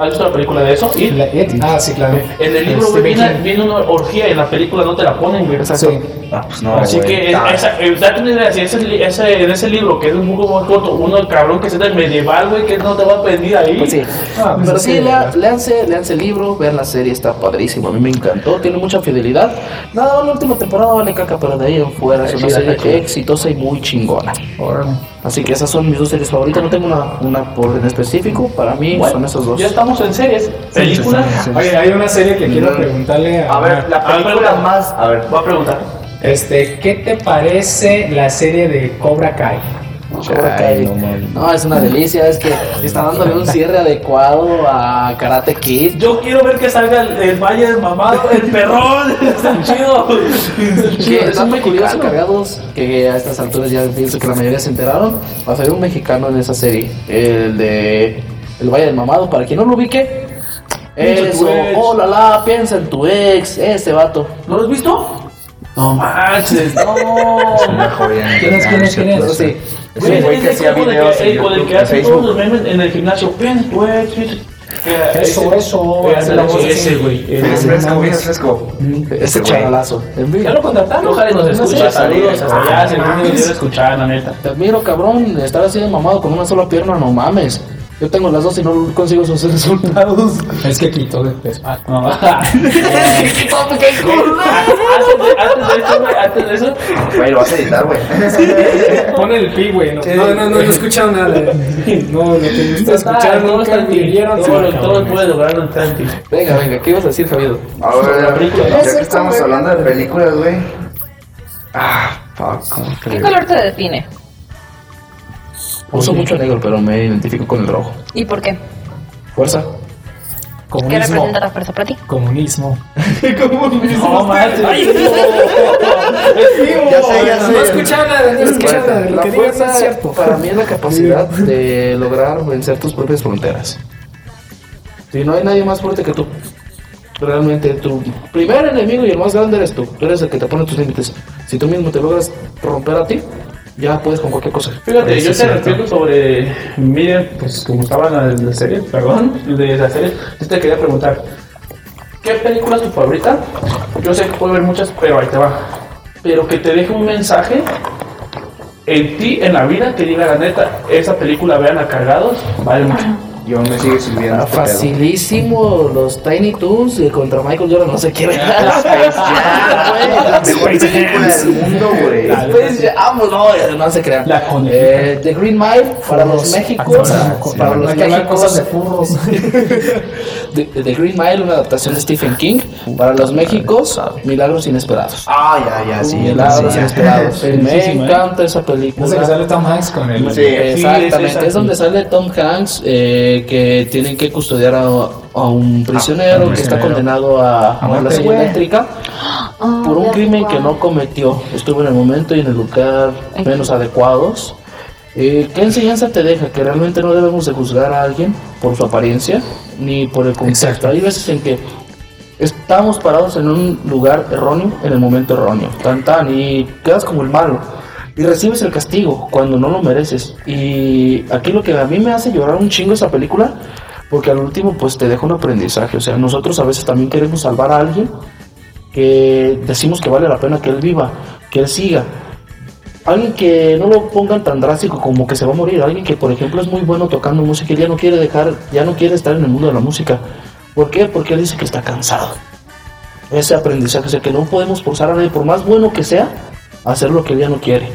¿Has visto la película de eso? Y La- It- Ah, sí, claro. en el libro, güey, Stephen viene, viene una orgía y en la película no te la ponen, güey. Sí. Ah, pues no, Así que Ah, esa, eh, date una idea, si ese, en ese libro, que es un poco más corto, uno el cabrón que se del medieval, güey, que no te va a pedir ahí. Pues sí. Ah, pues Pero es sí, que- lea- léanse, léanse el libro, vean la serie, está padrísimo. A mí me encantó, tiene mucha fidelidad. Nada, la última temporada vale caca, pero de ahí en fuera es una serie exitosa y muy chingona. Órale. Así que esas son mis dos series favoritas. No tengo una, una por en específico, para mí Bueno, son esos dos. Ya estamos en series, películas. Oye, hay una serie que quiero Mm. preguntarle a... A ver, la película más. A ver, Voy a preguntar. Este, ¿qué te parece la serie de Cobra Kai? Cobra Kai. no es una delicia, es que está dándole un cierre adecuado a Karate Kid. Yo quiero ver que salga el, el Valle del Mamado, el perrón. *laughs* Está chido. Que están mexicano. cargados que a estas alturas ya pienso que la mayoría se enteraron. Va a salir un mexicano en esa serie, el de El Valle del Mamado, para quien no lo ubique. Eso, oh la la, piensa en tu ex, ese vato. ¿No lo has visto? No manches, no. una joya. ¿Quién es, quién es, quién es? Sí, Es un güey que hacía videos que, en el YouTube, que en hace Facebook. todos los memes en el gimnasio. Piensa en tu ex. piensa- que- Eso, eso, eh, hace la voz ese, güey. eh, Es no fresco, bien fresco. ese güey. fin, ¿Ya lo contrataron? Ojalá nos No sé. escuche. Saludos hasta allá. Si nos quiere escuchar, la neta. Te admiro, cabrón, estar así de mamado con una sola pierna, no mames. Yo tengo las dos y no consigo esos *laughs* resultados. Es que quitó de peso. Ah, No, antes, de, antes de eso, güey, antes de eso, Güey, lo vas a editar, güey. *laughs* Pon el pi, güey. No, no, no, no, no escucharon nada. No, *laughs* todo nunca está en ti. entendieron. Todo, puede lograrlo está en ti. Venga, venga, ¿qué ibas a decir, Javier? A ver, ya que estamos hablando de películas, güey. Ah, fuck, ¿cómo ¿Qué color te define? Uso mucho negro, pero me identifico con el rojo. ¿Y por qué? Fuerza. ¿Qué Comunismo. representa la fuerza para ti? Comunismo. *laughs* No manches. Ya sé, ya sé. No escucharon nada, no escucharon nada. Lo La que digas fuerza es cierto. para mí es la capacidad de lograr vencer tus propias fronteras. Si no hay nadie más fuerte que tú. Realmente tu primer enemigo y el más grande eres tú. Tú eres el que te pone tus límites. Si tú mismo te logras romper a ti, ya puedes con cualquier cosa. Fíjate, yo te respeto sobre, miren, pues como estaba en la, la serie, perdón, de la serie, yo te quería preguntar, ¿qué película es tu favorita? Yo sé que puedo ver muchas, pero ahí te va. Pero que te deje un mensaje en ti, en la vida, que diga la neta, esa película, vean a cargados, vale mucho. Yo me sigue sirviendo. Ah, este pedo. Facilísimo los Tiny Toons y contra Michael Jordan no se quiere. La *laughs* mejor película del mundo, güey. Después ya, vamos, no, no se crean. La. Eh, The Green Mile para los. Ah, Para los cosas de furros. *laughs* The, The Green Mile, una adaptación de Stephen King. Para los Méxicos, Milagros Inesperados. Ah, ya, ya, sí. Milagros sí, ya. Inesperados. Me ¿eh? encanta esa No sé que película. sale Tom Hanks con el. Sí. Exactamente, es es donde sale Tom Hanks eh, que tienen que custodiar a, a un prisionero un que está condenado a, A a la muerte, silla eléctrica *gasps* por un crimen que no cometió. Estuvo en el momento y en el lugar menos adecuados. Eh, ¿Qué enseñanza te deja? Que realmente no debemos de juzgar a alguien por su apariencia ni por el contexto. Exacto. Hay veces en que Estamos parados en un lugar erróneo en el momento erróneo, tan tan, y quedas como el malo. Y recibes el castigo cuando no lo mereces. Y aquí lo que a mí me hace llorar un chingo esa película, porque al último pues te deja un aprendizaje. O sea, nosotros a veces también queremos salvar a alguien que decimos que vale la pena que él viva, que él siga. Alguien que no lo pongan tan drástico como que se va a morir. Alguien que, por ejemplo, es muy bueno tocando música y ya no quiere dejar, ya no quiere estar en el mundo de la música. ¿Por qué? Porque él dice que está cansado. Ese aprendizaje, o sea, que no podemos forzar a nadie, por más bueno que sea, hacer lo que él ya no quiere.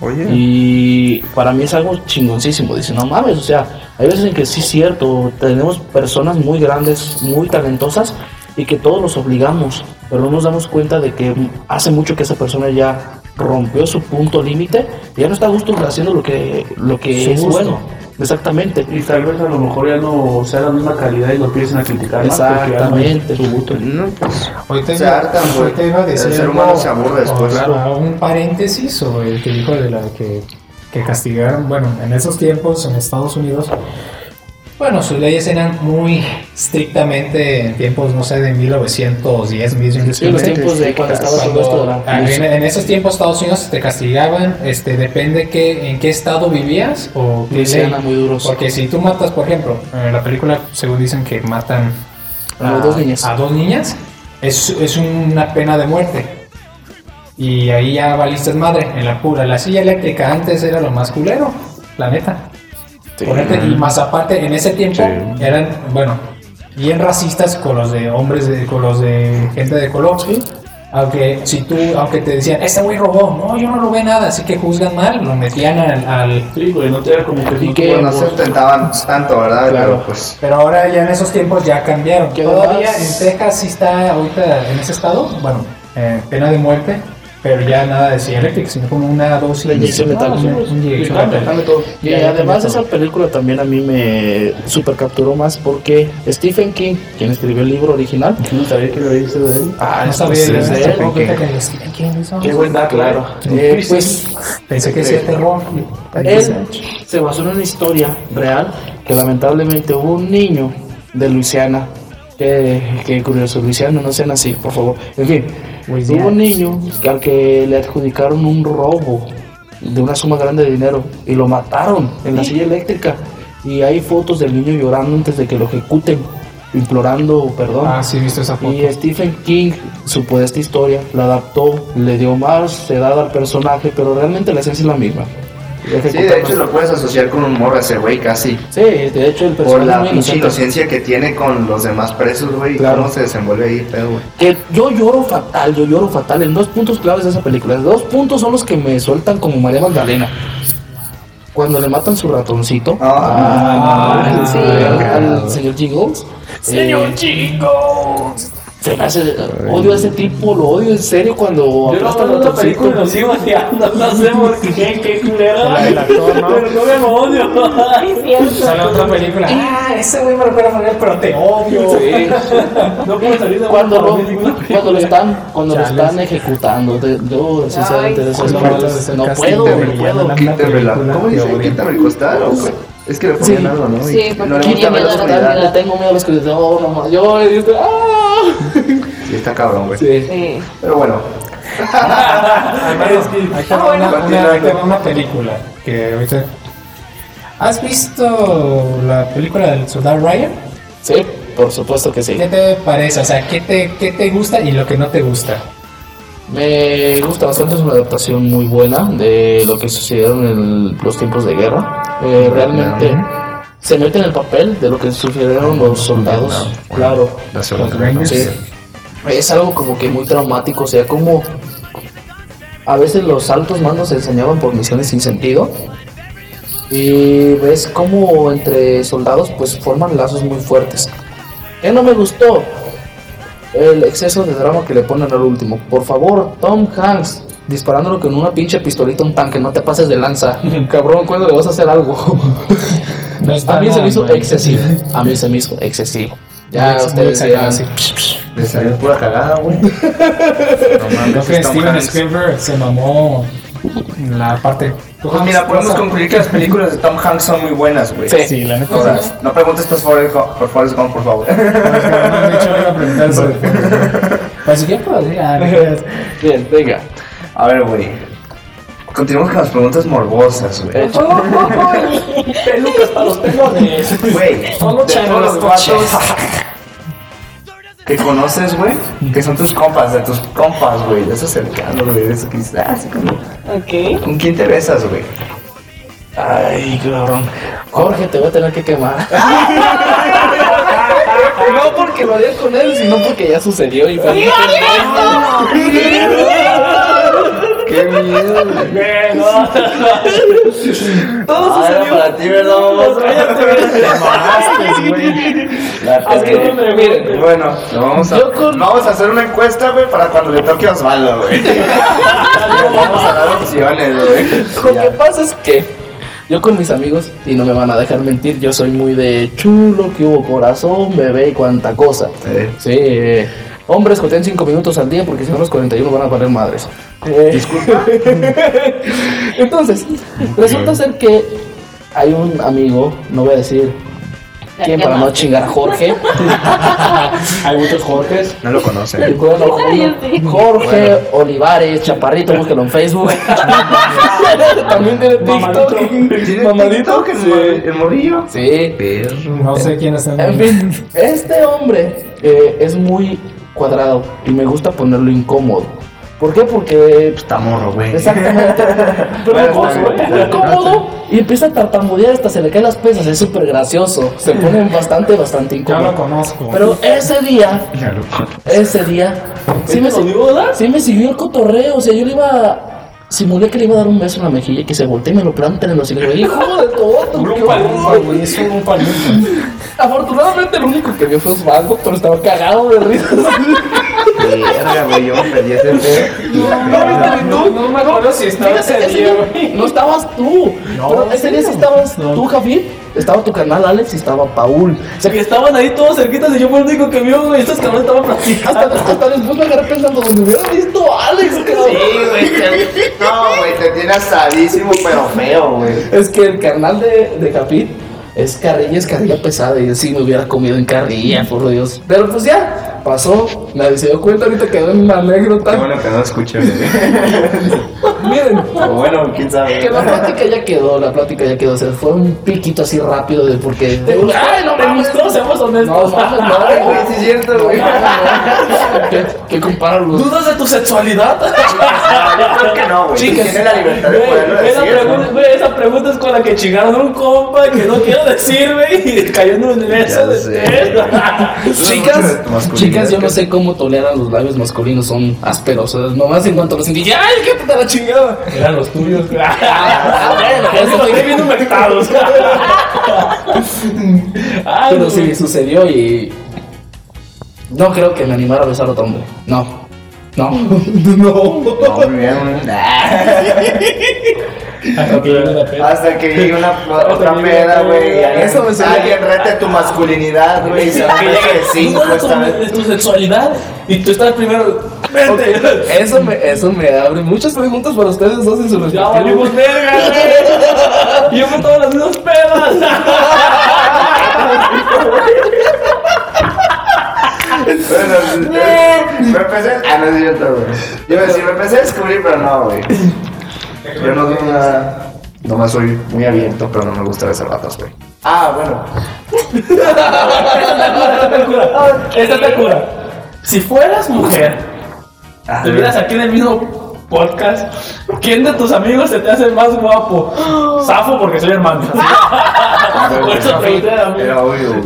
Oye. Y para mí es algo chingoncísimo. Dice, no mames, o sea, hay veces en que sí es cierto, tenemos personas muy grandes, muy talentosas y que todos los obligamos, pero no nos damos cuenta de que hace mucho que esa persona ya rompió su punto límite y ya no está a gusto haciendo lo que, lo que Su es gusto. bueno. Exactamente. Y tal vez a lo mejor ya no sea la misma calidad y lo empiecen a criticar Exactamente. su gusto. No, pues, Ahorita Se iba- hartan, iba a decir El ser humano se aburre después. o sea, Un paréntesis sobre el que dijo de la que, que castigaron. Bueno, en esos tiempos en Estados Unidos, bueno, sus leyes eran muy estrictamente en tiempos, no sé, de 1910, 1915. Sí, los tiempos de cuando estaba Ah, en, en esos tiempos Estados Unidos te castigaban, este, depende que, en qué estado vivías o qué ley. muy duros. Porque si tú matas, por ejemplo, en la película, según dicen que matan A dos niñas. a dos niñas, es, es una pena de muerte. Y ahí ya valiste madre, en la pura. La silla eléctrica antes era lo más culero, la neta. Ponerte- y más aparte, en ese tiempo eran, bueno, bien racistas con los de hombres, de, con los de gente de color. Aunque si tú, aunque te decían, este güey robó, no, yo no robé nada, así que juzgan mal, lo metían al, al- Sí, güey, no te da como que... Y no que- no se intentaban tanto, ¿verdad? Claro. Pero pues. Pero ahora ya en esos tiempos ya cambiaron. Todavía en Texas sí está ahorita en ese estado, bueno, eh, pena de muerte, pero ya nada de silla eléctrica, sino como una dosis La inyección letal. Todo. Y además esa película también a mí me super capturó más porque Stephen King, quien escribió el libro original, No sabía que lo visto de él. ah, No esto sabía, sí es ¿no? de ¿Te él. das cuenta que Stephen King? Qué buen dato, Claro. eh. Eh, pues Pensé que decía terror. él se basó en una historia real que lamentablemente hubo un niño de Luisiana. Qué, qué curioso, Luisiana, no sean así, por favor. En fin, hubo un niño que- al que le adjudicaron un robo de una suma grande de dinero y lo mataron en la silla eléctrica. Y hay fotos del niño llorando antes de que lo ejecuten, implorando perdón. Ah, sí, he visto esa foto. Y Stephen King supo esta historia, la adaptó, le dio más edad al personaje, pero realmente la esencia es la misma. Sí, de hecho lo puedes asociar con un morro a ese güey casi. Sí, de hecho el Por personaje la es muy pinche inocencia que tiene con los demás presos, güey. Claro. Cómo se desenvuelve ahí, pedo, güey. Que yo lloro fatal, yo lloro fatal en dos puntos claves de esa película. Dos puntos son los que me sueltan como María Magdalena. Cuando le matan su ratoncito Ah, sí. al señor Jingles. Señor Jingles. Se me hace, odio a ese tipo, lo odio en serio cuando Yo no veo la película y lo sigo odiando, no sé por qué, qué culero. El actor, ¿no? Pero no me lo odio. Sale otra película. Ah, ese güey me recuerda a Manuel, pero te odio. Sí. No puedo salir de cuando lo, película. cuando lo están cuando lo están ejecutando de- yo sinceramente Ay, de no puedo no puedo la- Quítame la. película ¿Cómo que dice? odio. Quítame el costal. o qué? Es que le ponían algo, ¿no? Sí, Y porque no le la miedo a la oscuridad. le tengo miedo a los que oh, no más yo yo- ¡ah! *laughs* Sí, está cabrón, güey. Sí. Sí. Pero bueno. Hermano, ahí te va bueno. una, una- va una película que ahorita. ¿Has visto la película del soldado Ryan? sí por supuesto que sí ¿Qué te parece? O sea, ¿qué te, qué te gusta y lo que no te gusta? Me gusta bastante es una adaptación muy buena de lo que sucedieron en los tiempos de guerra Eh, realmente se mete en el papel de lo que sufrieron los soldados claro. Sí. Es algo como que muy traumático, o sea, como a veces los altos mandos se enseñaban por misiones sin sentido. Y ves como entre soldados pues forman lazos muy fuertes. ¿Qué no me gustó? El exceso de drama que le ponen al último. Por favor, Tom Hanks, disparándolo con una pinche pistolita a un tanque, no te pases de lanza. *laughs* Cabrón, ¿cuándo le vas a hacer algo? *laughs* No a mí se me hizo excesivo. *laughs* A mí se me hizo excesivo. Ya Muy ustedes dirán, sí. Le salió pura cagada, güey. No Creo que Steven. Spielberg se mamó En la parte. Pues mira, podemos concluir que las películas de Tom Hanks son muy buenas, güey. Sí. Sí, la neta. Todas. sí. No preguntes por Forrest Gump, por, Forrest Gump, por favor. No, de hecho, iba a preguntar sobre. Pues si quieres, pues, ah, no creas. Bien, venga. A ver, güey. Continuamos con las preguntas morbosas, güey. Pelucas para los pelones. Güey, Solo de todos los vatos que conoces, güey, que son tus compas, de tus compas, güey, de esos cercanos, güey, de esos que dices, ah, sí, ¿con, Ok. ¿con quién te besas, güey? Ay, cabrón. Jorge, te voy a tener que quemar. *laughs* no porque lo haría con él, sino porque ya sucedió y fue ¡Qué miedo, güey! No, Todo sucedió. para ti, ¿verdad? Vamos. Mamaste, güey. Es que, miren, Bueno, lo vamos a, Yo con- vamos a hacer una encuesta, güey, para cuando le toque a Osvaldo, güey. *laughs* vamos a dar opciones, güey. Lo que pasa es que yo con mis amigos, y no me van a dejar mentir, yo soy muy de chulo, que hubo corazón, bebé y cuanta cosa. Eh. Sí, eh, hombres joteen 5 minutos al día porque si no los 41 van a valer madres. Disculpa. *laughs* Entonces, resulta ser que hay un amigo, no voy a decir quién para no chingar a Jorge. *laughs* Hay muchos Jorges. No lo conoce. Bueno, Ay, sí. Jorge Olivares, Chaparrito, búsquelo en Facebook. *laughs* También tiene TikTok. ¿Tiene Mamadito. El, el morillo? Sí. No sé quién está En fin, este hombre eh, es muy cuadrado y me gusta ponerlo incómodo. ¿Por qué? Porque pues, Está morro, güey. Exactamente. *laughs* Pero Bueno, incómodo y empieza a tartamudear hasta se le caen las pesas. Es súper gracioso. Se pone bastante, bastante Yo lo incómodo. conozco. Pero ese día, ese día, sí me, ¿Te lo verdad? sí me siguió el cotorreo. O sea, yo le iba. Simulé que le iba a dar un beso en la mejilla y que se voltee y me lo planten en los hijos. Hijo de todo, qué horror, güey. Es un palito. Afortunadamente, el único que vio fue Osvaldo, pero estaba cagado de risa. *laughs* Verga, güey, yo me perdí ese pedo. No, no me acuerdo si estaba ese día, güey. no estabas tú. No, ese día sí estabas tú, Javi. Estaba tu canal Alex y estaba Paul. O sea, que estaban ahí todos cerquitas y yo fue el único que vio, güey. Estos cabrones estaban platicando. Hasta, hasta después me agarré pensando, donde hubiera visto a Alex, cabrón. Sí, güey. No, güey, te tiene asadísimo, pero feo, güey. Es que el canal de, de Javi es carrilla, es carrilla pesada. Y yo sí me hubiera comido en carrilla, por Dios. Pero pues ya, pasó. Nadie se dio cuenta, ahorita quedó en una anécdota. Qué bueno que no escuché, güey. *laughs* Miren, O bueno, quién sabe. que la plática ya quedó, la plática ya quedó. O sea, fue un piquito así rápido de porque. ¡Ay, no ¿Te mames! gustó? Seamos No, honestos. no, Ay, güey. güey, sí es cierto, güey. ¿Qué, qué compararlos? ¿Dudas de tu sexualidad? *laughs* Yo creo que no, güey. Chicas, Tiene la libertad de poderlo esa, decir. pregunta, ¿no? güey, esa pregunta es con la que chingaron un compa que no quiero decir, güey, y cayó en un universo de sé. Chicas, masculinidad, chicas, yo no sé cómo toleran los labios masculinos, son ásperos. O sea, nomás en cuanto los sentí, ¡ay, qué puta la chingada! Eran los tuyos. *laughs* Ah, bueno, bien humectados. Ay, Pero sí, sucedió y. No creo que me animara a besar a otro hombre. No. No. *laughs* no. No, muy bien, güey. *laughs* Hasta que llegue la peda. Hasta que llegue una *laughs* otra peda, güey. Eso me suena Alguien rete tu masculinidad, güey. Y se llegue de cinco ¿Dudas de esta tu- vez. de tu sexualidad y tú estás primero. Vente. Eso me, eso me abre muchas preguntas para ustedes dos en su Ya respectivo. valimos verga, güey. Yo con todas las mismas pedas. Bueno, me empecé. Ah, no es cierto, güey. Yo iba a decir, me empecé a descubrir, pero no, güey. Yo no digo nada. Nomás soy muy abierto, pero no me gusta besar ratas, güey. Ah, bueno. Esta te cura. Si fueras mujer, Ah, estuvieras aquí en el mismo podcast, ¿quién de tus amigos se te hace más guapo? Safo porque soy hermano. Era obvio,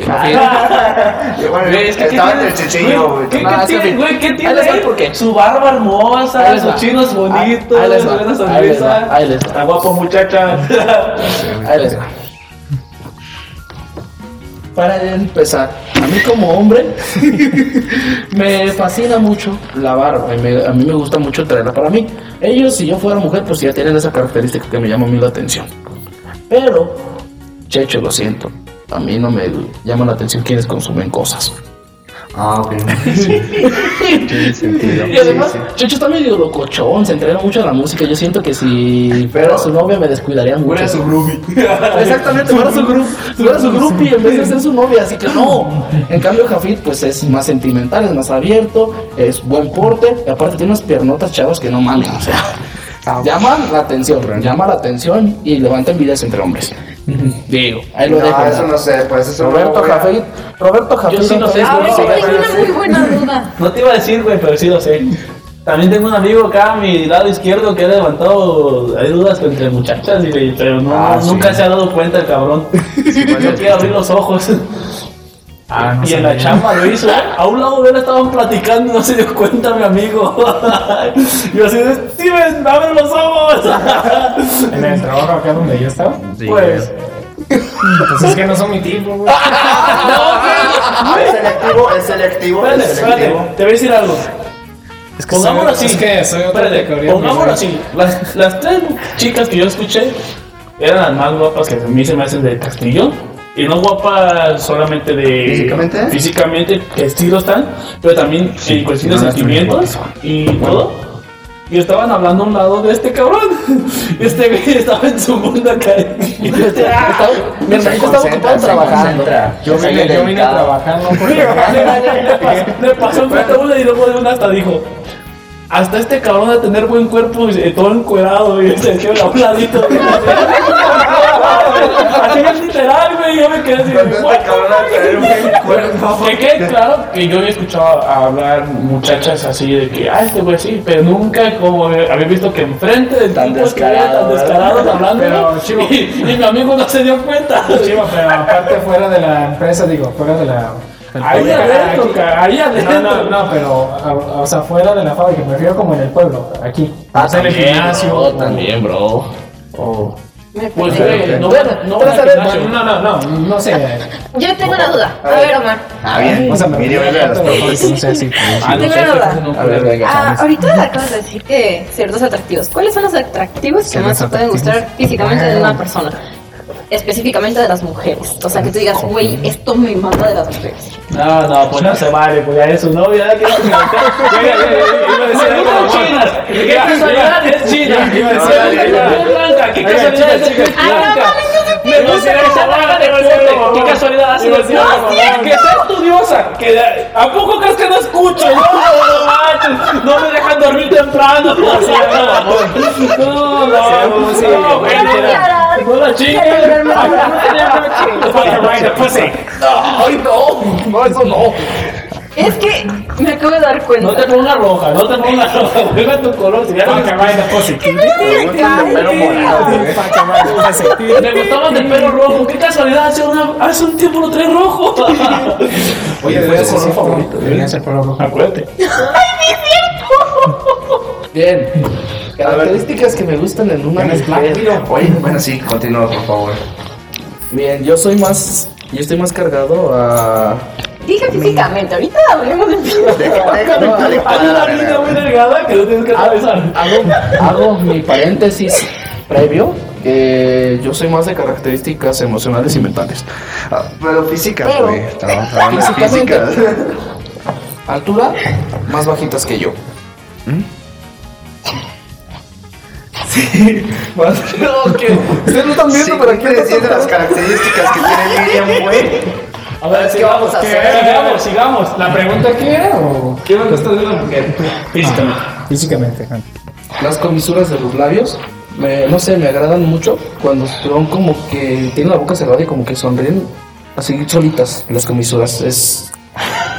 ¿qué estaba entre y yo, güey. ¿Qué, qué tiene, güey? ¿Qué Ahí tiene? va por qué. Su barba hermosa, Ahí sus chinos bonitos, Ahí les Ahí sonrisa. Ahí les va. Está guapo, muchacha. Ahí les va. Para empezar, a mí como hombre me fascina mucho la barba. a mí me gusta mucho traerla para mí. Ellos, si yo fuera mujer, pues ya tienen esa característica que me llama a mí la atención. Pero, Checho, lo siento. A mí no me llama la atención quienes consumen cosas. Ah, ok. *laughs* tiene sentido. Y además, Chucho está medio locochón, se entrega mucho a la música. Yo siento que si fuera su novia me descuidaría mucho. Fuera su groovy. *laughs* Exactamente, fuera su grupo, fuera su groupie en vez de ser su novia, así que no. En cambio, Jafid, pues es más sentimental, es más abierto, es buen porte, y aparte tiene unas piernotas chavas que no mamen, o sea. Llaman la atención, llama la atención y levanta envidias entre hombres. Digo, ahí lo No, dejo. eso no sé, pues eso Roberto Jafid, Roberto Jafid. Yo sí lo sé, A ver, Sí, tengo pero una muy buena duda. No te iba a decir, güey, pero sí lo sé. También tengo un amigo acá a mi lado izquierdo que ha levantado hay dudas entre muchachas, y, pero no, Ah, sí. nunca se ha dado cuenta el cabrón. Yo quiero abrir los ojos. Ah, no y en la chamba lo hizo. A un lado de él estaban platicando y no se dio cuenta mi amigo. *laughs* y yo así de, Steven, abre los ojos. *laughs* En el trabajo acá donde yo estaba. pues, Pues es que no son mi tipo, güey. *laughs* Ah, es selectivo, es selectivo, espérate, es espérate, selectivo. te voy a decir algo. Es que Pongámoslo soy- así. Es que soy otra Espérate, categoría. Pongámoslo así. Las, las tres chicas que yo escuché eran las más guapas que a mí se me hacen de Castillo. Y no guapas solamente de. ¿Físicamente? Físicamente, que estilo están. Pero también en cuestión de no, sentimientos y todo. Y estaban hablando a un lado de este cabrón. Y *laughs* este güey estaba en su mundo acá. Mi hermanito estaba ocupado trabajando. Yo vine, yo vine a *laughs* porque. le, pasó, enfrente a una y luego de una hasta dijo. Hasta este cabrón de tener buen cuerpo y todo encuerado y se quedó a un ladito. *laughs* Así es literal, güey. Yo me quedé así. Cuando "What este que quede claro que yo había escuchado hablar muchachas así de que, ah, este güey sí, pero nunca como había visto que enfrente del Tan tipo estuviera tan descarado, descarados hablando. Pero, chivo. y, y mi amigo no se dio cuenta. Chivo, pero aparte fuera de la empresa, digo, fuera de la. Ahí adentro, ahí adentro. No, no, no, pero, a- o sea, fuera de la fábrica, me refiero como en el pueblo, aquí. Ah, O sea, en el también, gimnasio. bro, o- también, bro. Oh. Pues güey, no, Bueno, no. No, no, no, no, no sé. Yo tengo una duda. A ver, Omar. Ah, bien. O sea, me es a las la fábrica, no sé si. No Tengo una duda. A ver, venga. Ah, ahorita acabas de decir que ciertos atractivos. ¿Cuáles son los atractivos que más te pueden gustar físicamente de una persona? Específicamente de las mujeres. O sea, que tú digas, güey, esto me mata de las mujeres. No, no, pues no se vale, pues ya es su novia, ya que no se Iba a decir algo chinas. ¿Qué casualidad es china? Iba a decir algo, Es blanca, ¿qué casualidad es no mames, Me gusta esa vaga de corte. ¿Qué casualidad hace Que sea estudiosa. Que ¿A poco crees que no escucho? No, no, no me dejan dormir temprano. No, no, no, no, güey, sí. No la chingues. Fucking right, the pussy. Ay, no, no, eso no. Es que me acabo de dar cuenta. No te pongas roja, no te pongas roja, juega tu color. Si ya no the pussy. Morado. Fucking right, the pussy. me gustaban de pelo rojo. Qué casualidad, hace, una, hace un tiempo lo trae rojo. *laughs* Oye, debería ser color favorito. Debería ser color rojo. Acuérdate. Bien. Características que me gustan en una mujer. Oye, bueno, sí, continúa, por favor. Bien, yo soy más. Yo estoy más cargado a. Dije físicamente, ahorita hablemos de Déjame, déjame No, calificar Hay a una la línea verga, muy delgada que no tienes que atravesar. Hago, hago mi paréntesis previo. Que yo soy más de características emocionales y mentales. Ah, Pero físicas, Pero, güey. Físicamente. físicas. Altura, más bajitas que yo. *laughs* No, que ustedes no están viendo, Sí, pero aquí siete las características que tiene Miriam, *laughs* güey. A ver, ¿Qué vamos a hacer? Sigamos, sigamos. ¿La pregunta qué era o ¿Qué me gustas de una mujer? Físicamente. físicamente? Las comisuras de los labios, me- no sé, me agradan mucho cuando son como que tienen la boca cerrada y como que sonríen así solitas las comisuras. Es.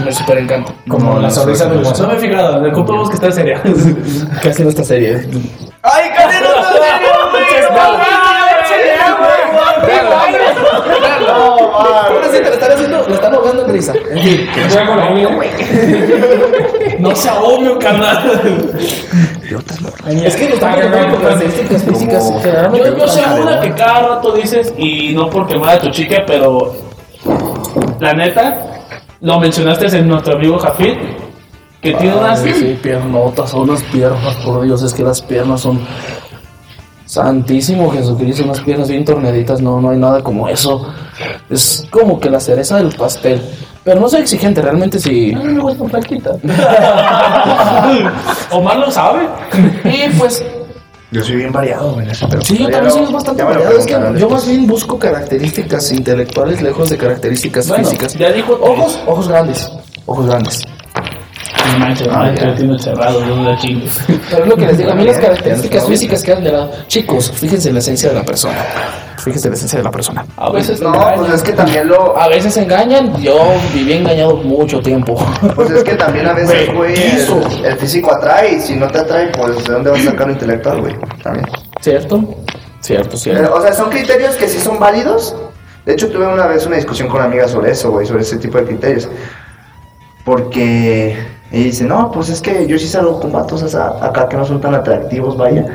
Me super encanta. Como No, la sonrisa del no guasón. No me he fijado, me ocupamos que está seria. *laughs* Casi no está serie. ¡Ay, serio, Pobrecita, le están haciendo, le están ahogando en risa. En fin. Juego la mío. No sea obvio, carnal. Es que le están preguntando por características físicas. Yo, yo sé una que cada rato dices, y no por quemar a tu chica, pero la neta, lo mencionaste en nuestro amigo Jafid, que tiene unas. Sí, piernotas, son unas piernas, por Dios, es que las piernas son. Santísimo Jesucristo, unas piernas bien torneaditas, no, no hay nada como eso. Es como que la cereza del pastel. Pero no soy exigente, realmente sí. No me gusta flaquita. *laughs* Omar lo sabe. Y pues Yo soy bien variado, en eso, pero- Sí, yo también soy bastante variado. Es que yo más bien busco características intelectuales lejos de características Bueno, físicas. ya dijo- ojos, ojos grandes, ojos grandes. No manches, no, tiene cerrado, yo no la chingo. Pero es lo que les digo, a mí las características físicas quedan de lado. Chicos, fíjense en la esencia de la persona. Fíjense en la esencia de la persona. A veces No, pues engañan. es que *laughs* también lo. A veces engañan, yo viví engañado mucho tiempo. Pues es que también a veces, Güey, el, el físico atrae. Y si no te atrae, pues ¿de dónde vas a sacar lo intelectual, güey? También. ¿Cierto? Cierto, cierto. O sea, son criterios que sí son válidos. De hecho, tuve una vez una discusión con una amiga sobre eso, güey, sobre ese tipo de criterios. Porque ella dice, no, pues es que yo sí salgo con vatos acá que no son tan atractivos, vaya.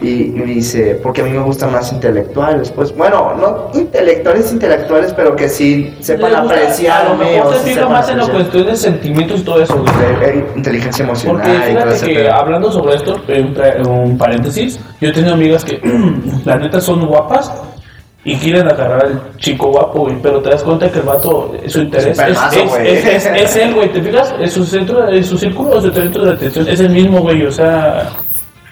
Y, y me dice, porque a mí me gustan más intelectuales. Pues bueno, no intelectuales, intelectuales, pero que sí sepan apreciarme. O se sí sepan más en la cuestión de sentimientos y todo eso. De- de inteligencia emocional Porque y fíjate que pedo. hablando sobre esto, un, pre- un paréntesis, yo he tenido amigas que *clears throat* la neta son guapas y quieren agarrar al chico guapo, güey, pero te das cuenta que el vato, eh, su interés es, es, güey. es, es- es él, güey, ¿te fijas? Es su centro, es su círculo, su centro de atención, es el mismo, güey, o sea,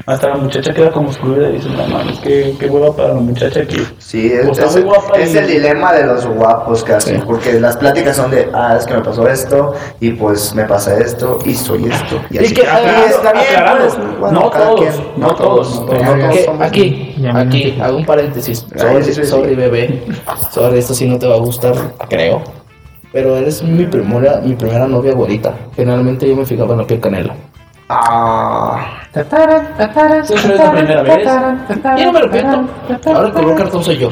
hasta la muchacha queda como excluida y dice, no mames, qué, qué hueva para la muchacha que... Sí, es, está es- muy guapa es y- el dilema de los guapos casi, Sí. porque las pláticas son de, ah, es que me pasó esto, y pues me pasa esto, y soy esto, y Y así. que- Ah, Aclarando, está bien, pues, bueno, no todos, quien, no todos, no todos. no todos Que somos- aquí, aquí, hago un paréntesis. Sorry, sí, sí, sorry, bebé. Sorry, esto sí no te va a gustar, creo. Pero eres mi primera, mi primera novia güerita. Generalmente yo me fijaba en la piel canela. Ah, Siempre es la primera vez. Y no me arrepiento. Ahora el color cartón soy yo.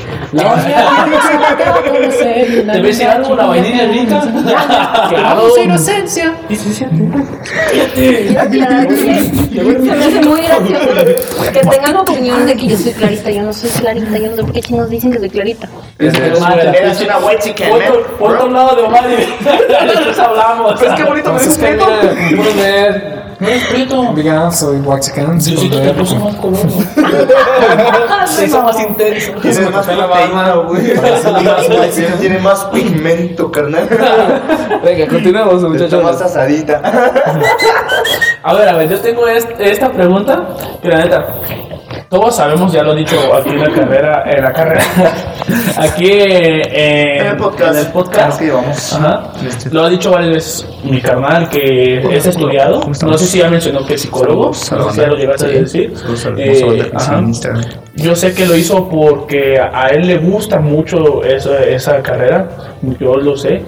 ¿Te ves algo la vainilla rica? Claro. inocencia. Me hace muy gracioso que tengan la opinión de que yo soy clarita. Yo no soy clarita. Yo no sé por qué chinos dicen que soy clarita. eres una white chicken, Ponte man. ponte a un lado de Omar y después hablamos. Pues qué bonito me dices prieto. No es prieto. Diga, soy Waxicans. *laughs* *laughs* Sí, sí, te puso más color. Se hizo más intenso. Tienes más proteína, güey. Tiene más pigmento, carnal. *laughs* Venga, continuemos, muchachos. más asadita. A ver, a ver, yo tengo est- esta pregunta que la neta, todos sabemos, ya lo he dicho aquí en la carrera, en la carrera, *laughs* aquí eh, En el podcast. en el podcast, Claro que vamos. Ajá. Este. lo ha dicho varias veces mi carnal que es estudiado, no sé si ya mencionó que es psicólogo, no sé si ya lo llegaste a decir, Eh, ajá. Yo sé que lo hizo porque a él le gusta mucho esa, esa carrera, yo lo sé.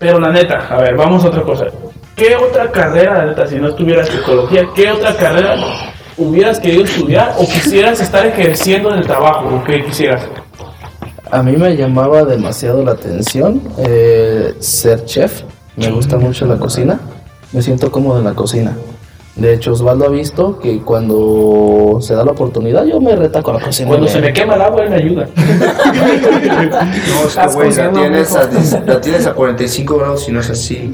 Pero la neta, a ver, vamos a otra cosa. ¿Qué otra carrera, la neta, si no estuvieras psicología, qué otra carrera hubieras querido estudiar o quisieras estar ejerciendo en el trabajo o qué quisieras? A mí me llamaba demasiado la atención eh, ser chef. Me gusta mucho la cocina. Me siento cómodo en la cocina. De hecho, Osvaldo ha visto que cuando se da la oportunidad, yo me retaco a la cocina. Cuando se me quema el agua, él me ayuda. *laughs* No, es que, güey, la tienes, a, la tienes a 45 grados y no es así.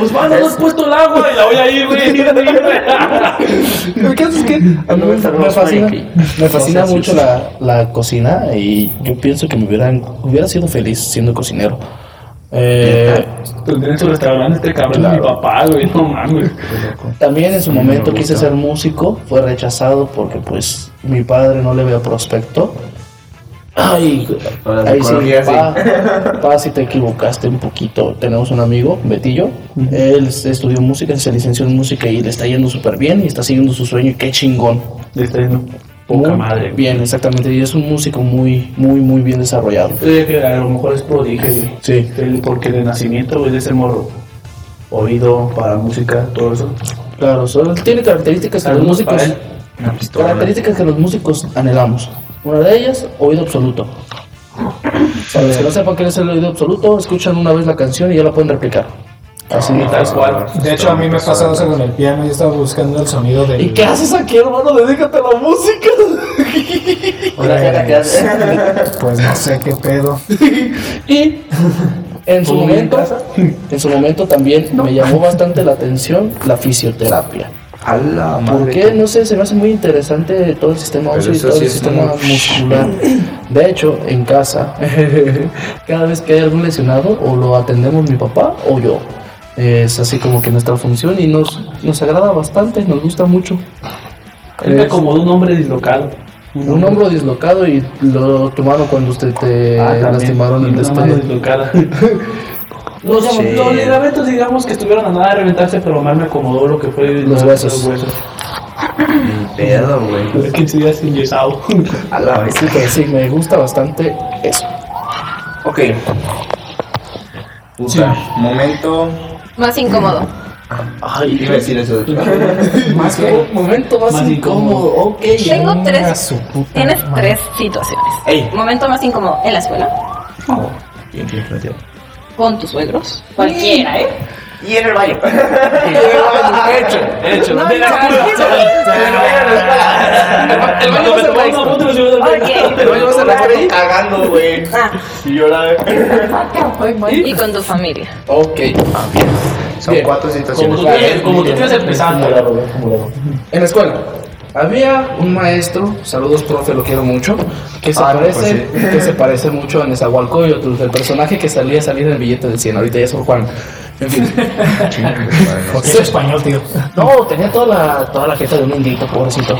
Osvaldo, no has puesto el agua y la voy a ir, güey. El caso es que a mí me, me fascina, me fascina mucho la, la cocina y yo pienso que me hubieran, hubiera sido feliz siendo cocinero. Eh, en su restaurante este cabrón de mi papá, güey. No mames. También en su momento quise ser músico, fue rechazado porque pues mi padre no le veo prospecto. Ay, ahí sí, psicología, sí. pa, pa, si te equivocaste un poquito. Tenemos un amigo, Betillo, él estudió música, se licenció en música y le está yendo súper bien y está siguiendo su sueño y qué chingón. Le está yendo poca Muy madre. Bien, exactamente, y es un músico muy, muy, muy bien desarrollado. Yo diría que a lo mejor es prodigio, güey. Sí. Porque de nacimiento, güey, de ese morro. Oído para música, todo eso. Claro, solo tiene características que los músicos... Una pistola. Características que los músicos anhelamos. Una de ellas, oído absoluto. Para los que no sepan qué es el oído absoluto, escuchan una vez la canción y ya la pueden replicar. Así Tal cual. De hecho, a mí me ha pasado eso con el piano. Yo estaba buscando el sonido del. ¿Y qué haces aquí, hermano? Dedícate a la música. *laughs* Hace. *laughs* Pues no sé qué pedo. *laughs* Y en su ¿Tú en momento, casa? en su momento también me llamó bastante la atención la fisioterapia. A la ¿Por madre. qué? No sé, se me hace muy interesante todo el sistema óseo y todo sí el sistema muy- muscular. *clears throat* De hecho, en casa, cada vez que hay algún lesionado, o lo atendemos mi papá o yo. Es así como que nuestra función y nos, nos agrada bastante, nos gusta mucho. Es acomodó un hombre dislocado. un hombro dislocado y lo tomaron cuando usted te Ah, lastimaron el dislocada. *laughs* Los, Sí. los ligamentos, digamos que estuvieron a nada de reventarse, pero mal me acomodó lo que fue Los huesos. Ni pedo, güey. Tuve 15 días enyesado. A la vez. Sí, pero sí, me gusta bastante eso. Ok. Puta, momento. Más incómodo. Ay, Iba a decir eso. *laughs* Más que. momento más, Más incómodo. Ok. Tengo tres. Tienes madre. tres situaciones. Ey. Momento más incómodo en la escuela. ¿Quién quiere plantear? Con tus suegros. Cualquiera, ¿eh? Y en el baño. Hecho, hecho. No, de la no, escuela. El baño va a ser. Ok. El baño va a ser la cagando, güey. Ah, Y llorar. y con tu familia. Ok. Son Bien. cuatro Como situaciones. como tú tienes empezando. En la escuela había un maestro, saludos profe, lo quiero mucho, que se Ah, no, parece, pues que se parece mucho a Nezahualcóyotl, el personaje que salía a salir en el billete de 100, ahorita ya es Juan. En fin. Es español, tío. No, tenía toda la, toda la jeta de un indito, pobrecito.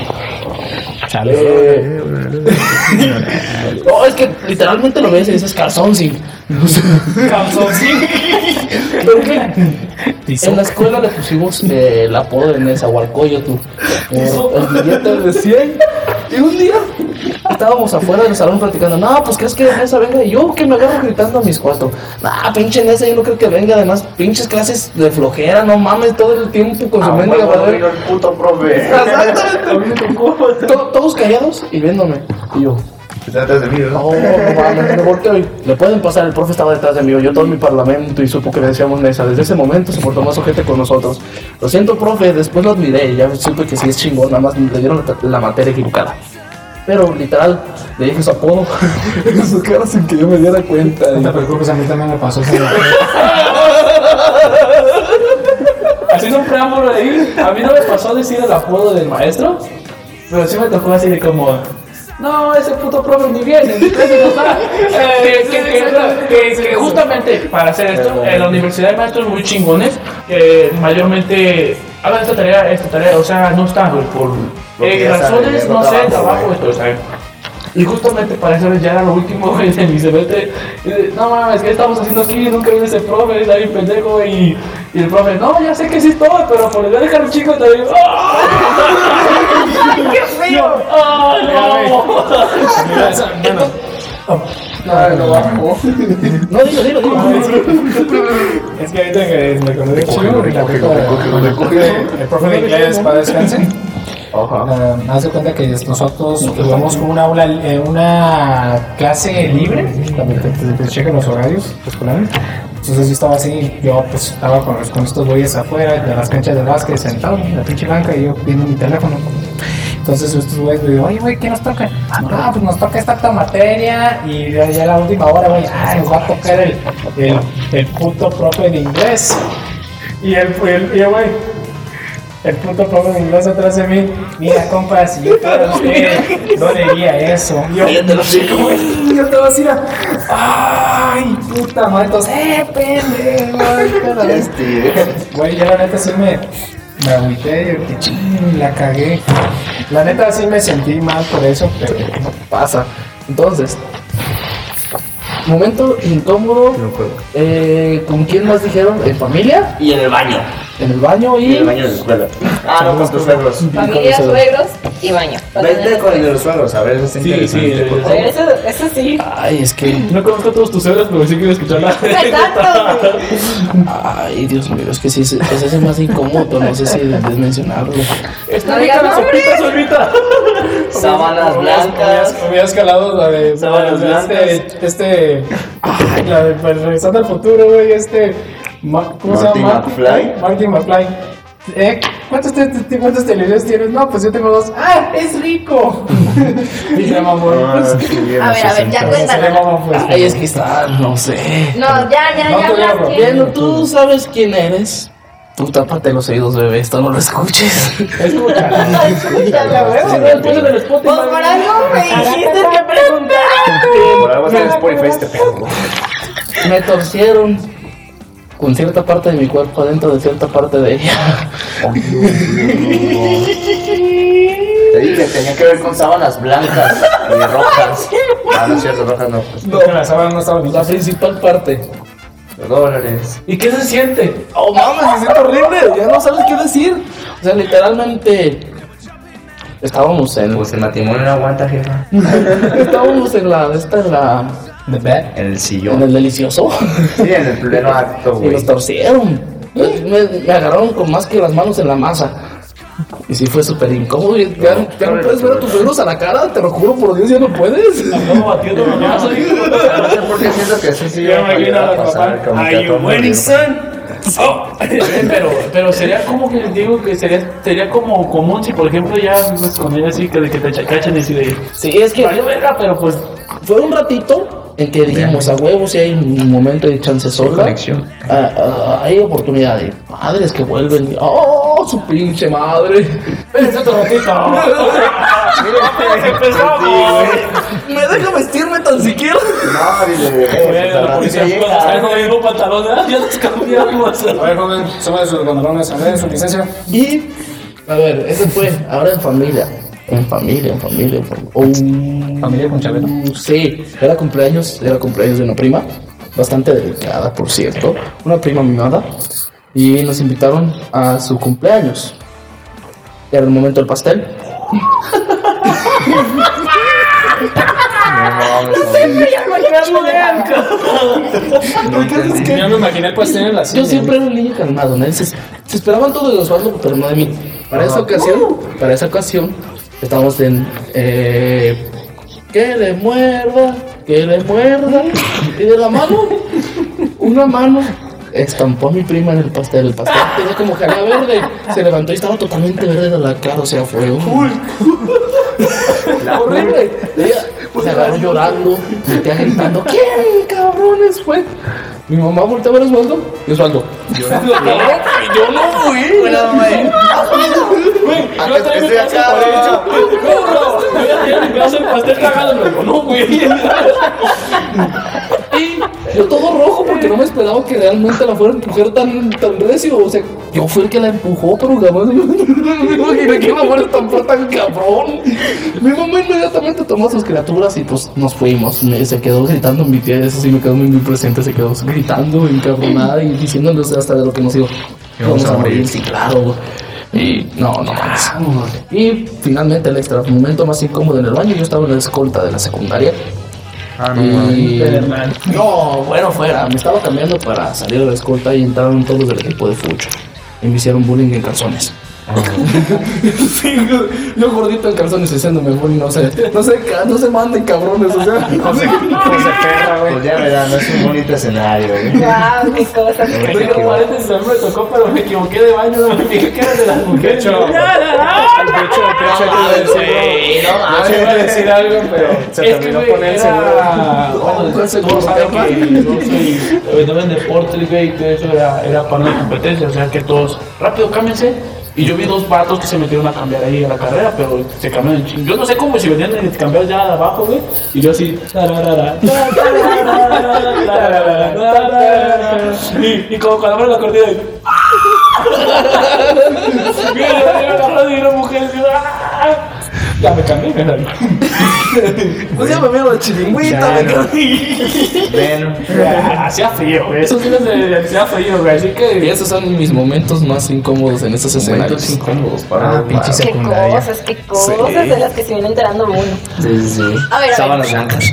Chale. Eh, no, es que literalmente lo ves y dices calzón, sí. ¿Pero qué? En la escuela le pusimos eh, el apodo de Nezahualcóyotl por el billete de 100. Y un día estábamos afuera del salón platicando, no, pues crees que Nesa venga. Y yo que me agarro gritando a mis cuatro, nah, pinche Nesa, yo no creo que venga. Además, pinches clases de flojera, no mames, todo el tiempo con su Ah, vino el puto profe. Exactamente. *laughs* Todos callados y viéndome. Y yo, Está atrás de mí, ¿no? no, no mames, volteo y le pueden pasar, el profe estaba detrás de mí, yo todo mi parlamento y supo que le decíamos Nesa. Desde ese momento se portó más ojete con nosotros. Lo siento, profe, después lo admiré y ya supe que sí es chingón, nada más le dieron la, la materia equivocada. Pero literal, le dije su apodo *laughs* en su cara sin que yo me diera cuenta. No te preocupes, a mí también me pasó. *laughs* Haciendo un preámbulo de ahí, a mí no me pasó decir el apodo del maestro, pero sí me tocó así de como, no, ese puto profe ni viene, ni clase no está. Eh, que, que- que- que justamente para hacer esto, en la universidad hay maestros muy chingones que mayormente hagan esta tarea, esta tarea, o sea, no están güey, por eh, razones, no sé, trabajo, esto, ¿saben? Y justamente para eso ya era lo último *laughs* güey, de mi semestre. No mames, ¿qué estamos haciendo aquí? Nunca viene ese profe, está bien pendejo. Y, y el profe, no, ya sé que sí estoy, pero por el dejar un chico te digo. ¡Ah! *laughs* ¡Qué frío! ¡Ah, no! *laughs* No, dilo, dilo, dilo. Es que ahorita que me acordé de chido, el profe de inglés para descanse. Ah, haz de cuenta que nosotros tuvimos una aula, eh, una clase libre, también te, te- te checan los horarios escolares. Entonces yo estaba así, yo pues estaba con, con estos güeyes afuera de las canchas de básquet, sentado en la pinche banca y yo viendo mi teléfono. Entonces estos güeyes me digo, oye güey, ¿qué nos toca? Ah, no, pues nos toca esta otra materia y ya, ya la última hora, güey, ah, nos va a tocar el, el, el puto profe de inglés. Y el, el, y el güey, el puto de inglés atrás de mí, mira compa, si yo fuera *laughs* usted, no diría eso. Yo, y *laughs* yo estaba así, era, ay, puta madre, entonces, eh, pendejo, ay, cada vez. Este. Güey, yo la neta sí me, me agüité, yo que ching, la cagué. La neta sí me sentí mal por eso, pero Pasa. Entonces, momento incómodo. Eh, ¿Con quién más dijeron? ¿En familia? Y en el baño. ¿En el baño? Y Y. en el baño de la escuela. Ah, no, con tus suegros. Familia, suegros y baño. Vente con el de los suegros, a ver, eso está Sí, interesante. sí, eso, eso sí. Ay, es que. No conozco a todos tus cerebros, pero sí quiero escucharla. *laughs* Exacto. Ay, Dios mío, es que sí, ese ese es el más incómodo. No sé si debes mencionarlo. Está No rica digas la sopita, solita. Sábanas blancas. Habías calado la de. Sábanas de blancas. Este. este ay, la de pues, Regresando al futuro, güey. Este. Ma- ¿Cómo se Marty llama? McFly. Marty McFly. Eh, ¿cuántos, te, te- ¿Cuántos televisores tienes? No, pues yo tengo dos. ¡Ah, es rico! *laughs* y ya, mamón. Ah, sí, *laughs* A ver, a ver, ya mamó, pues. Ay, es que está, no sé. No, ya, ya, No ya hablaste. Bien, tú sabes quién eres. Tú tápate los oídos, bebé, esto no lo escuches. *laughs* Escúchala, güey. Spotify. Pues por algo me dijiste que preguntar. Por algo está en Spotify este pedo. Me torcieron con cierta parte de mi cuerpo adentro de cierta parte de ella. Te dije, tenía que ver con sábanas blancas y rojas. Ah, no es cierto, rojas no. Pues, No, la sábana no estaba La principal parte. Dólares. ¿Y qué se siente? Oh, mames, se siente horrible. Ya no sabes qué decir. O sea, literalmente. Estábamos en. Pues el matrimonio no aguanta, jefa. *laughs* Estábamos en la. Esta en la. The bed. En el En sillón. el delicioso. Sí, en el pleno acto, *laughs* Y güey. nos torcieron. Me, me agarraron con más que las manos en la masa. Y sí fue súper incómodo. Ya, ya no puedes ver a tus suegros a la cara, te lo juro por Dios, ya no puedes. Estamos batiendo. No sé por qué siento que sí, sí, Ya imagino a pasar. Are you son? Oh. *laughs* pero, pero sería como que digo que sería, sería como común si por ejemplo ya pues, con ella así que, que te cachan y así de Sí, es que valió verga, pero pues fue un ratito en que dijimos a huevos si hay un momento de chance sola. conexión. Ah, ah, hay oportunidad de madres que vuelven. ¡Oh, su pinche madre! espérense otro ratito. ¿Me deja vestirme tan siquiera? No, dile, la policía a pantalón, ¿eh? ya nos cambiamos. A ver, joven, suma sus pantalones, a ver, su licencia. Y, a ver, ese fue ahora en familia. En familia, en familia, en familia. Oh, Familia con chaveta. Sí, era cumpleaños, era cumpleaños de una prima, bastante delicada, por cierto, una prima mimada, y nos invitaron a su cumpleaños. Era el momento del pastel. Ya me imaginé el pastel en la Yo siempre era un niño calmado, ¿no? Se, se esperaban todos de Osvaldo, pero no de mí. Para esa ocasión, para esa ocasión, estábamos en eh, que le muerda, que le muerda, y de la mano, una mano estampó a mi prima en el pastel. El pastel tenía como jalea verde, se levantó y estaba totalmente verde de la cara, o sea, fue un... horrible. Ella se agarró llorando, me estaba gritando, ¿quién cabrones fue? Mi mamá volteó a ver a Osvaldo y Osvaldo. Yo no, yo no fui. Bueno, güey. Ah, yo que estoy me caso acá. No, bro, yo ya tenía mi pedazo de pastel cagado, no, güey. Yo todo rojo porque no me esperaba que realmente la fuera a empujar tan, tan recio. O sea, yo fui el que la empujó, pero jamás me *laughs* imaginé que la fuera a estampar tan cabrón. Mi mamá inmediatamente tomó a sus criaturas y pues nos fuimos. Me- se quedó gritando mi tía, eso sí me quedó muy, muy presente. Se quedó gritando, encabronada y diciéndonos hasta de lo que nos iba. Vamos a morir, sí, claro. Y no, no más. Y finalmente el extra momento más incómodo en el baño. Yo estaba en la escolta de la secundaria. Ah, Y- no, bueno, fuera. Me estaba cambiando para salir a la escolta y entraron todos del equipo de Fucho. Y me hicieron bullying en calzones. Sí, yo gordito en calzones haciéndome bullying, no sé. No sé, ca- no se manden cabrones, o sea. No sé. Pues ya verán, no es un bonito escenario, güey. Wow, qué cosa. Pero paréntesis, a mí me tocó, pero me equivoqué de baño, no me fijé que era de las mujeres. De hecho, *laughs* de hecho, de hecho, te iba a decir, de hecho, iba a decir algo, pero se que, terminó güey, con el seguro. que. Vendedor en deportes, güey, y todo eso era, era para una competencia, o sea que todos... Rápido, cámbiense. Y yo vi dos vatos que se metieron a cambiar ahí a la carrera, pero se cambiaron. Yo no sé cómo si venían de cambiar ya de abajo, güey. Y yo así... Y, y como cuando abre la cortina... y- y una mujer y ¡ah! Ya me cambié, me salí. Pues ya me veo la chiringüita, me cambié. Ven. Hacía frío, güey. Esos días de hacía frío, güey. Así Y que. esos son mis momentos más incómodos en estos Momentos escenarios. incómodos para Ah, pinche. Qué cosas, qué cosas de las que se viene enterando uno. Sí, sí, sí. A ver, a ver. Sábanas blancas. *laughs*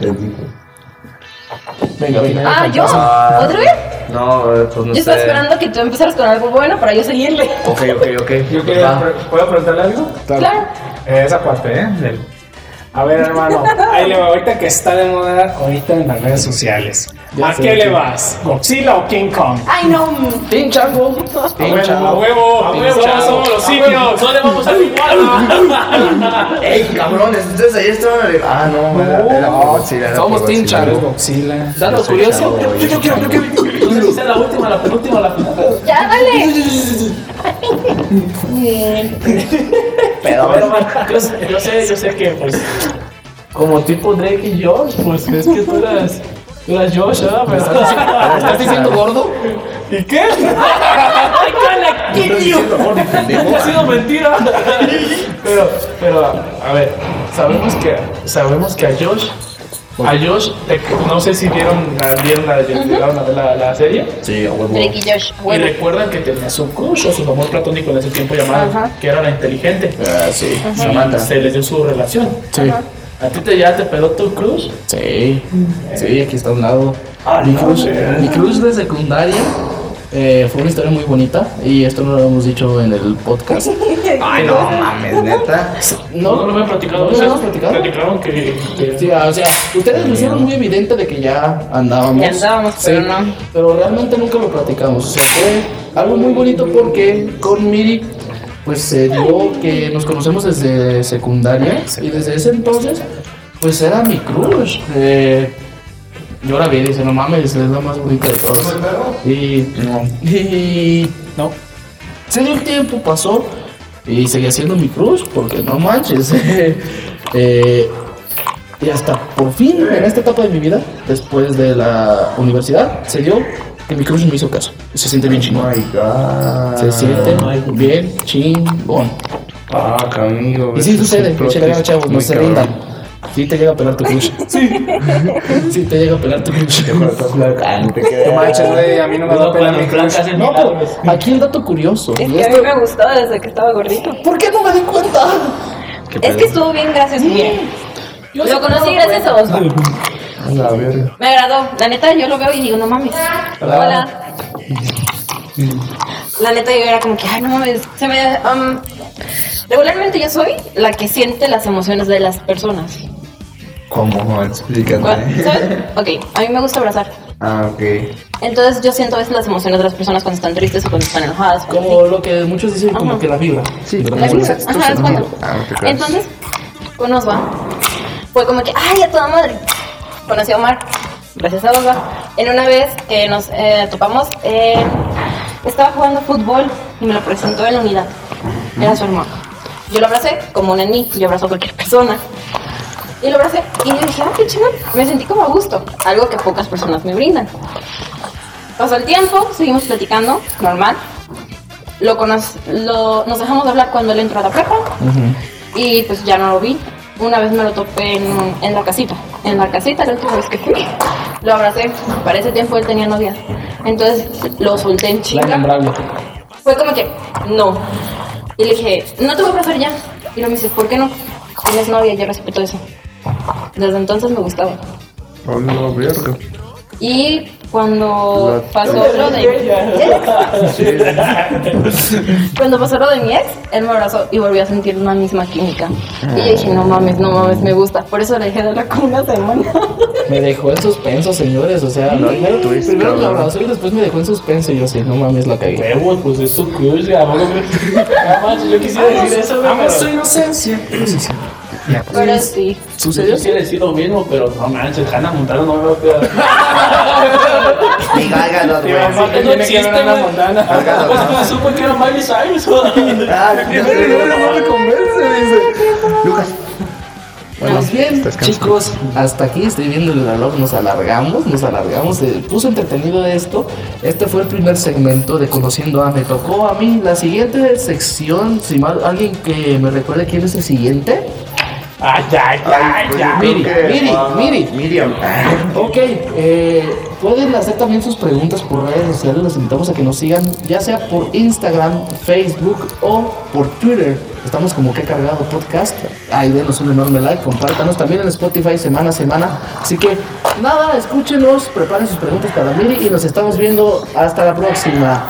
*laughs* Venga, venga. Ah, ¿yo? ¿Otra vez? No, pues no Yo estaba sé. esperando que tú empezaras con algo bueno para yo seguirle. Ok, ok, ok. *laughs* Yo Va. quería, ¿puedo preguntarle algo? Claro. Eh, esa parte, ¿eh? Del- A ver, hermano, ahí le va. Ahorita que está de moda, ahorita en las redes sociales. Ya ¿A qué le vas? ¿Godzilla o King Kong? Ay, no. Pinchango. A huevo, a huevo, a huevo. Somos, somos los simio, no le vamos a igual. *laughs* ¡Ey, cabrones! Entonces ayer estaban. Ah, no, era, era por Godzilla, Somos Team Godzilla. Charo. Godzilla. Dato curioso. Yo, quiero, yo quiero. Sea la última, la penúltima la final. Ya, dale. Pero, yo, sé- yo sé, yo sé que, pues, como tipo Drake y Josh, pues es que tú eras, eras Josh, ¿verdad? Pero, ¿Estás *laughs* diciendo gordo? ¿Y qué? ¡Ay, cala, quillo! Ha sido mentira. Pero, pero, a ver, sabemos que, sabemos que a Josh, a Josh, te- no sé si vieron, la- vieron la, llegaron a ver la, la serie. Sí, a huevo. Drake y Josh. Y Bueno. recuerdan que tenía su crush o su amor platónico en ese tiempo llamado, Ajá. que era la inteligente. Ah, sí. Y Samantha. se les dio su relación. Sí. ¿A ti te ya te peló tu crush? Sí. Sí, aquí está a un lado. Ah, mi no, sí. mi crush de secundaria eh, fue una historia muy bonita y esto no lo hemos dicho en el podcast. *laughs* Ay, no mames, neta. No, no lo habían platicado. ¿No lo habíamos platicado? Platicaron que, que- Sí, o sea, ustedes lo hicieron muy evidente de que ya andábamos. Ya andábamos, pero no. Pero realmente nunca lo platicamos. O sea, fue algo muy bonito porque con Miri, pues se dio que nos conocemos desde secundaria y desde ese entonces, pues era mi crush. Eh, yo la vi y dice, no mames, es la más bonita de todas. Y, y no. Se dio el tiempo, pasó y seguía siendo mi crush porque no manches. *laughs* Eh, y hasta por fin, en esta etapa de mi vida, después de la universidad, se dio que mi crush me hizo caso. Y se siente bien Oh chingón. my god. Se siente bien chingón. Ah, amigo. Y sí sucede, pinche ganas, chavos, no se rindan. Sí te llega a pelar tu *laughs* crush. Sí. *laughs* Sí te llega a pelar tu crush. No manches, güey, a mí no me da No, pena crush. hace No, pero aquí el dato curioso. Es que a mí me gustó desde que estaba gordito. ¿Por qué no me di cuenta? Es que estuvo bien gracioso. Lo conocí gracias a Osvaldo. La verga. Me agradó. La neta, yo lo veo y digo, no mames. Hola. La neta, yo era como que, ay, no mames. Se me. um, regularmente yo soy la que siente las emociones de las personas. ¿Cómo? Explícate. ¿Sabes? Ok, a mí me gusta abrazar. Ah, ok. Entonces yo siento a veces las emociones de las personas cuando están tristes o cuando están enojadas. Como lo que muchos dicen, como que la vibra. Sí, La vibra. Ajá, es cuando. Ah, te creas. Entonces, con Osva, fue como que, ay, a toda madre. Conocí a Omar, gracias a Osva. En una vez que nos eh, topamos, eh, estaba jugando fútbol y me lo presentó en la unidad. Era su hermano. Yo lo abracé como un mí, yo abrazo a cualquier persona. Y lo abracé y yo dije, ah, qué chingón. Me sentí como a gusto, algo que pocas personas me brindan. Pasó el tiempo, seguimos platicando, normal. Lo conoc- lo, nos dejamos de hablar cuando él entró a la prepa y pues ya no lo vi. Una vez me lo topé en, en la casita. En la casita, la última vez que fui. Lo abracé. Para ese tiempo él tenía novia. Entonces lo solté en innombrable. Fue como que, no. Y le dije, no te voy a abrazar ya. Y luego me dice, ¿por qué no? Tienes novia, yo respeto eso. Desde entonces me gustaba. Hola, verga. Y cuando La- pasó lo de *laughs* cuando pasó lo de mi ex, él me abrazó y volví a sentir una misma química. Y yo dije, no mames, no mames, me gusta. Por eso le dejé de hablar como una semana. Me dejó en suspenso, señores. O sea, primero, twist, primero me cabrón. abrazó y después me dejó en suspenso. Y yo así, no mames, la cagué. Huevos, pues es. No manches, *laughs* yo quisiera decir eso. Amo su inocencia. Sí, sí. Pero sí. Yo ¿Sucedió? quisiera decir lo mismo, pero no manches, Hannah Montana no me va a quedar. Ni Gálgalo, güey. Aparte no tiene que existe, ver Hannah güey. Montana. Pues como supo que era Miley Cyrus. Ah, no me convence, dice. Lucas. Pues bien, chicos, hasta aquí estoy viendo el reloj, nos alargamos, nos alargamos, se puso entretenido esto. Este fue el primer segmento de Conociendo a Me tocó a mí. La siguiente sección, si mal, alguien que me recuerde quién es el siguiente. Ay, ay, ay, pues ay. Miri, Miri, Miri. Miriam. Ok, eh, pueden hacer también sus preguntas por redes sociales. Les invitamos a que nos sigan, ya sea por Instagram, Facebook o por Twitter. Estamos como que cargado podcast. Ahí denos un enorme like, compártanos también en Spotify semana a semana. Así que nada, escúchenos, preparen sus preguntas para Miri y nos estamos viendo hasta la próxima.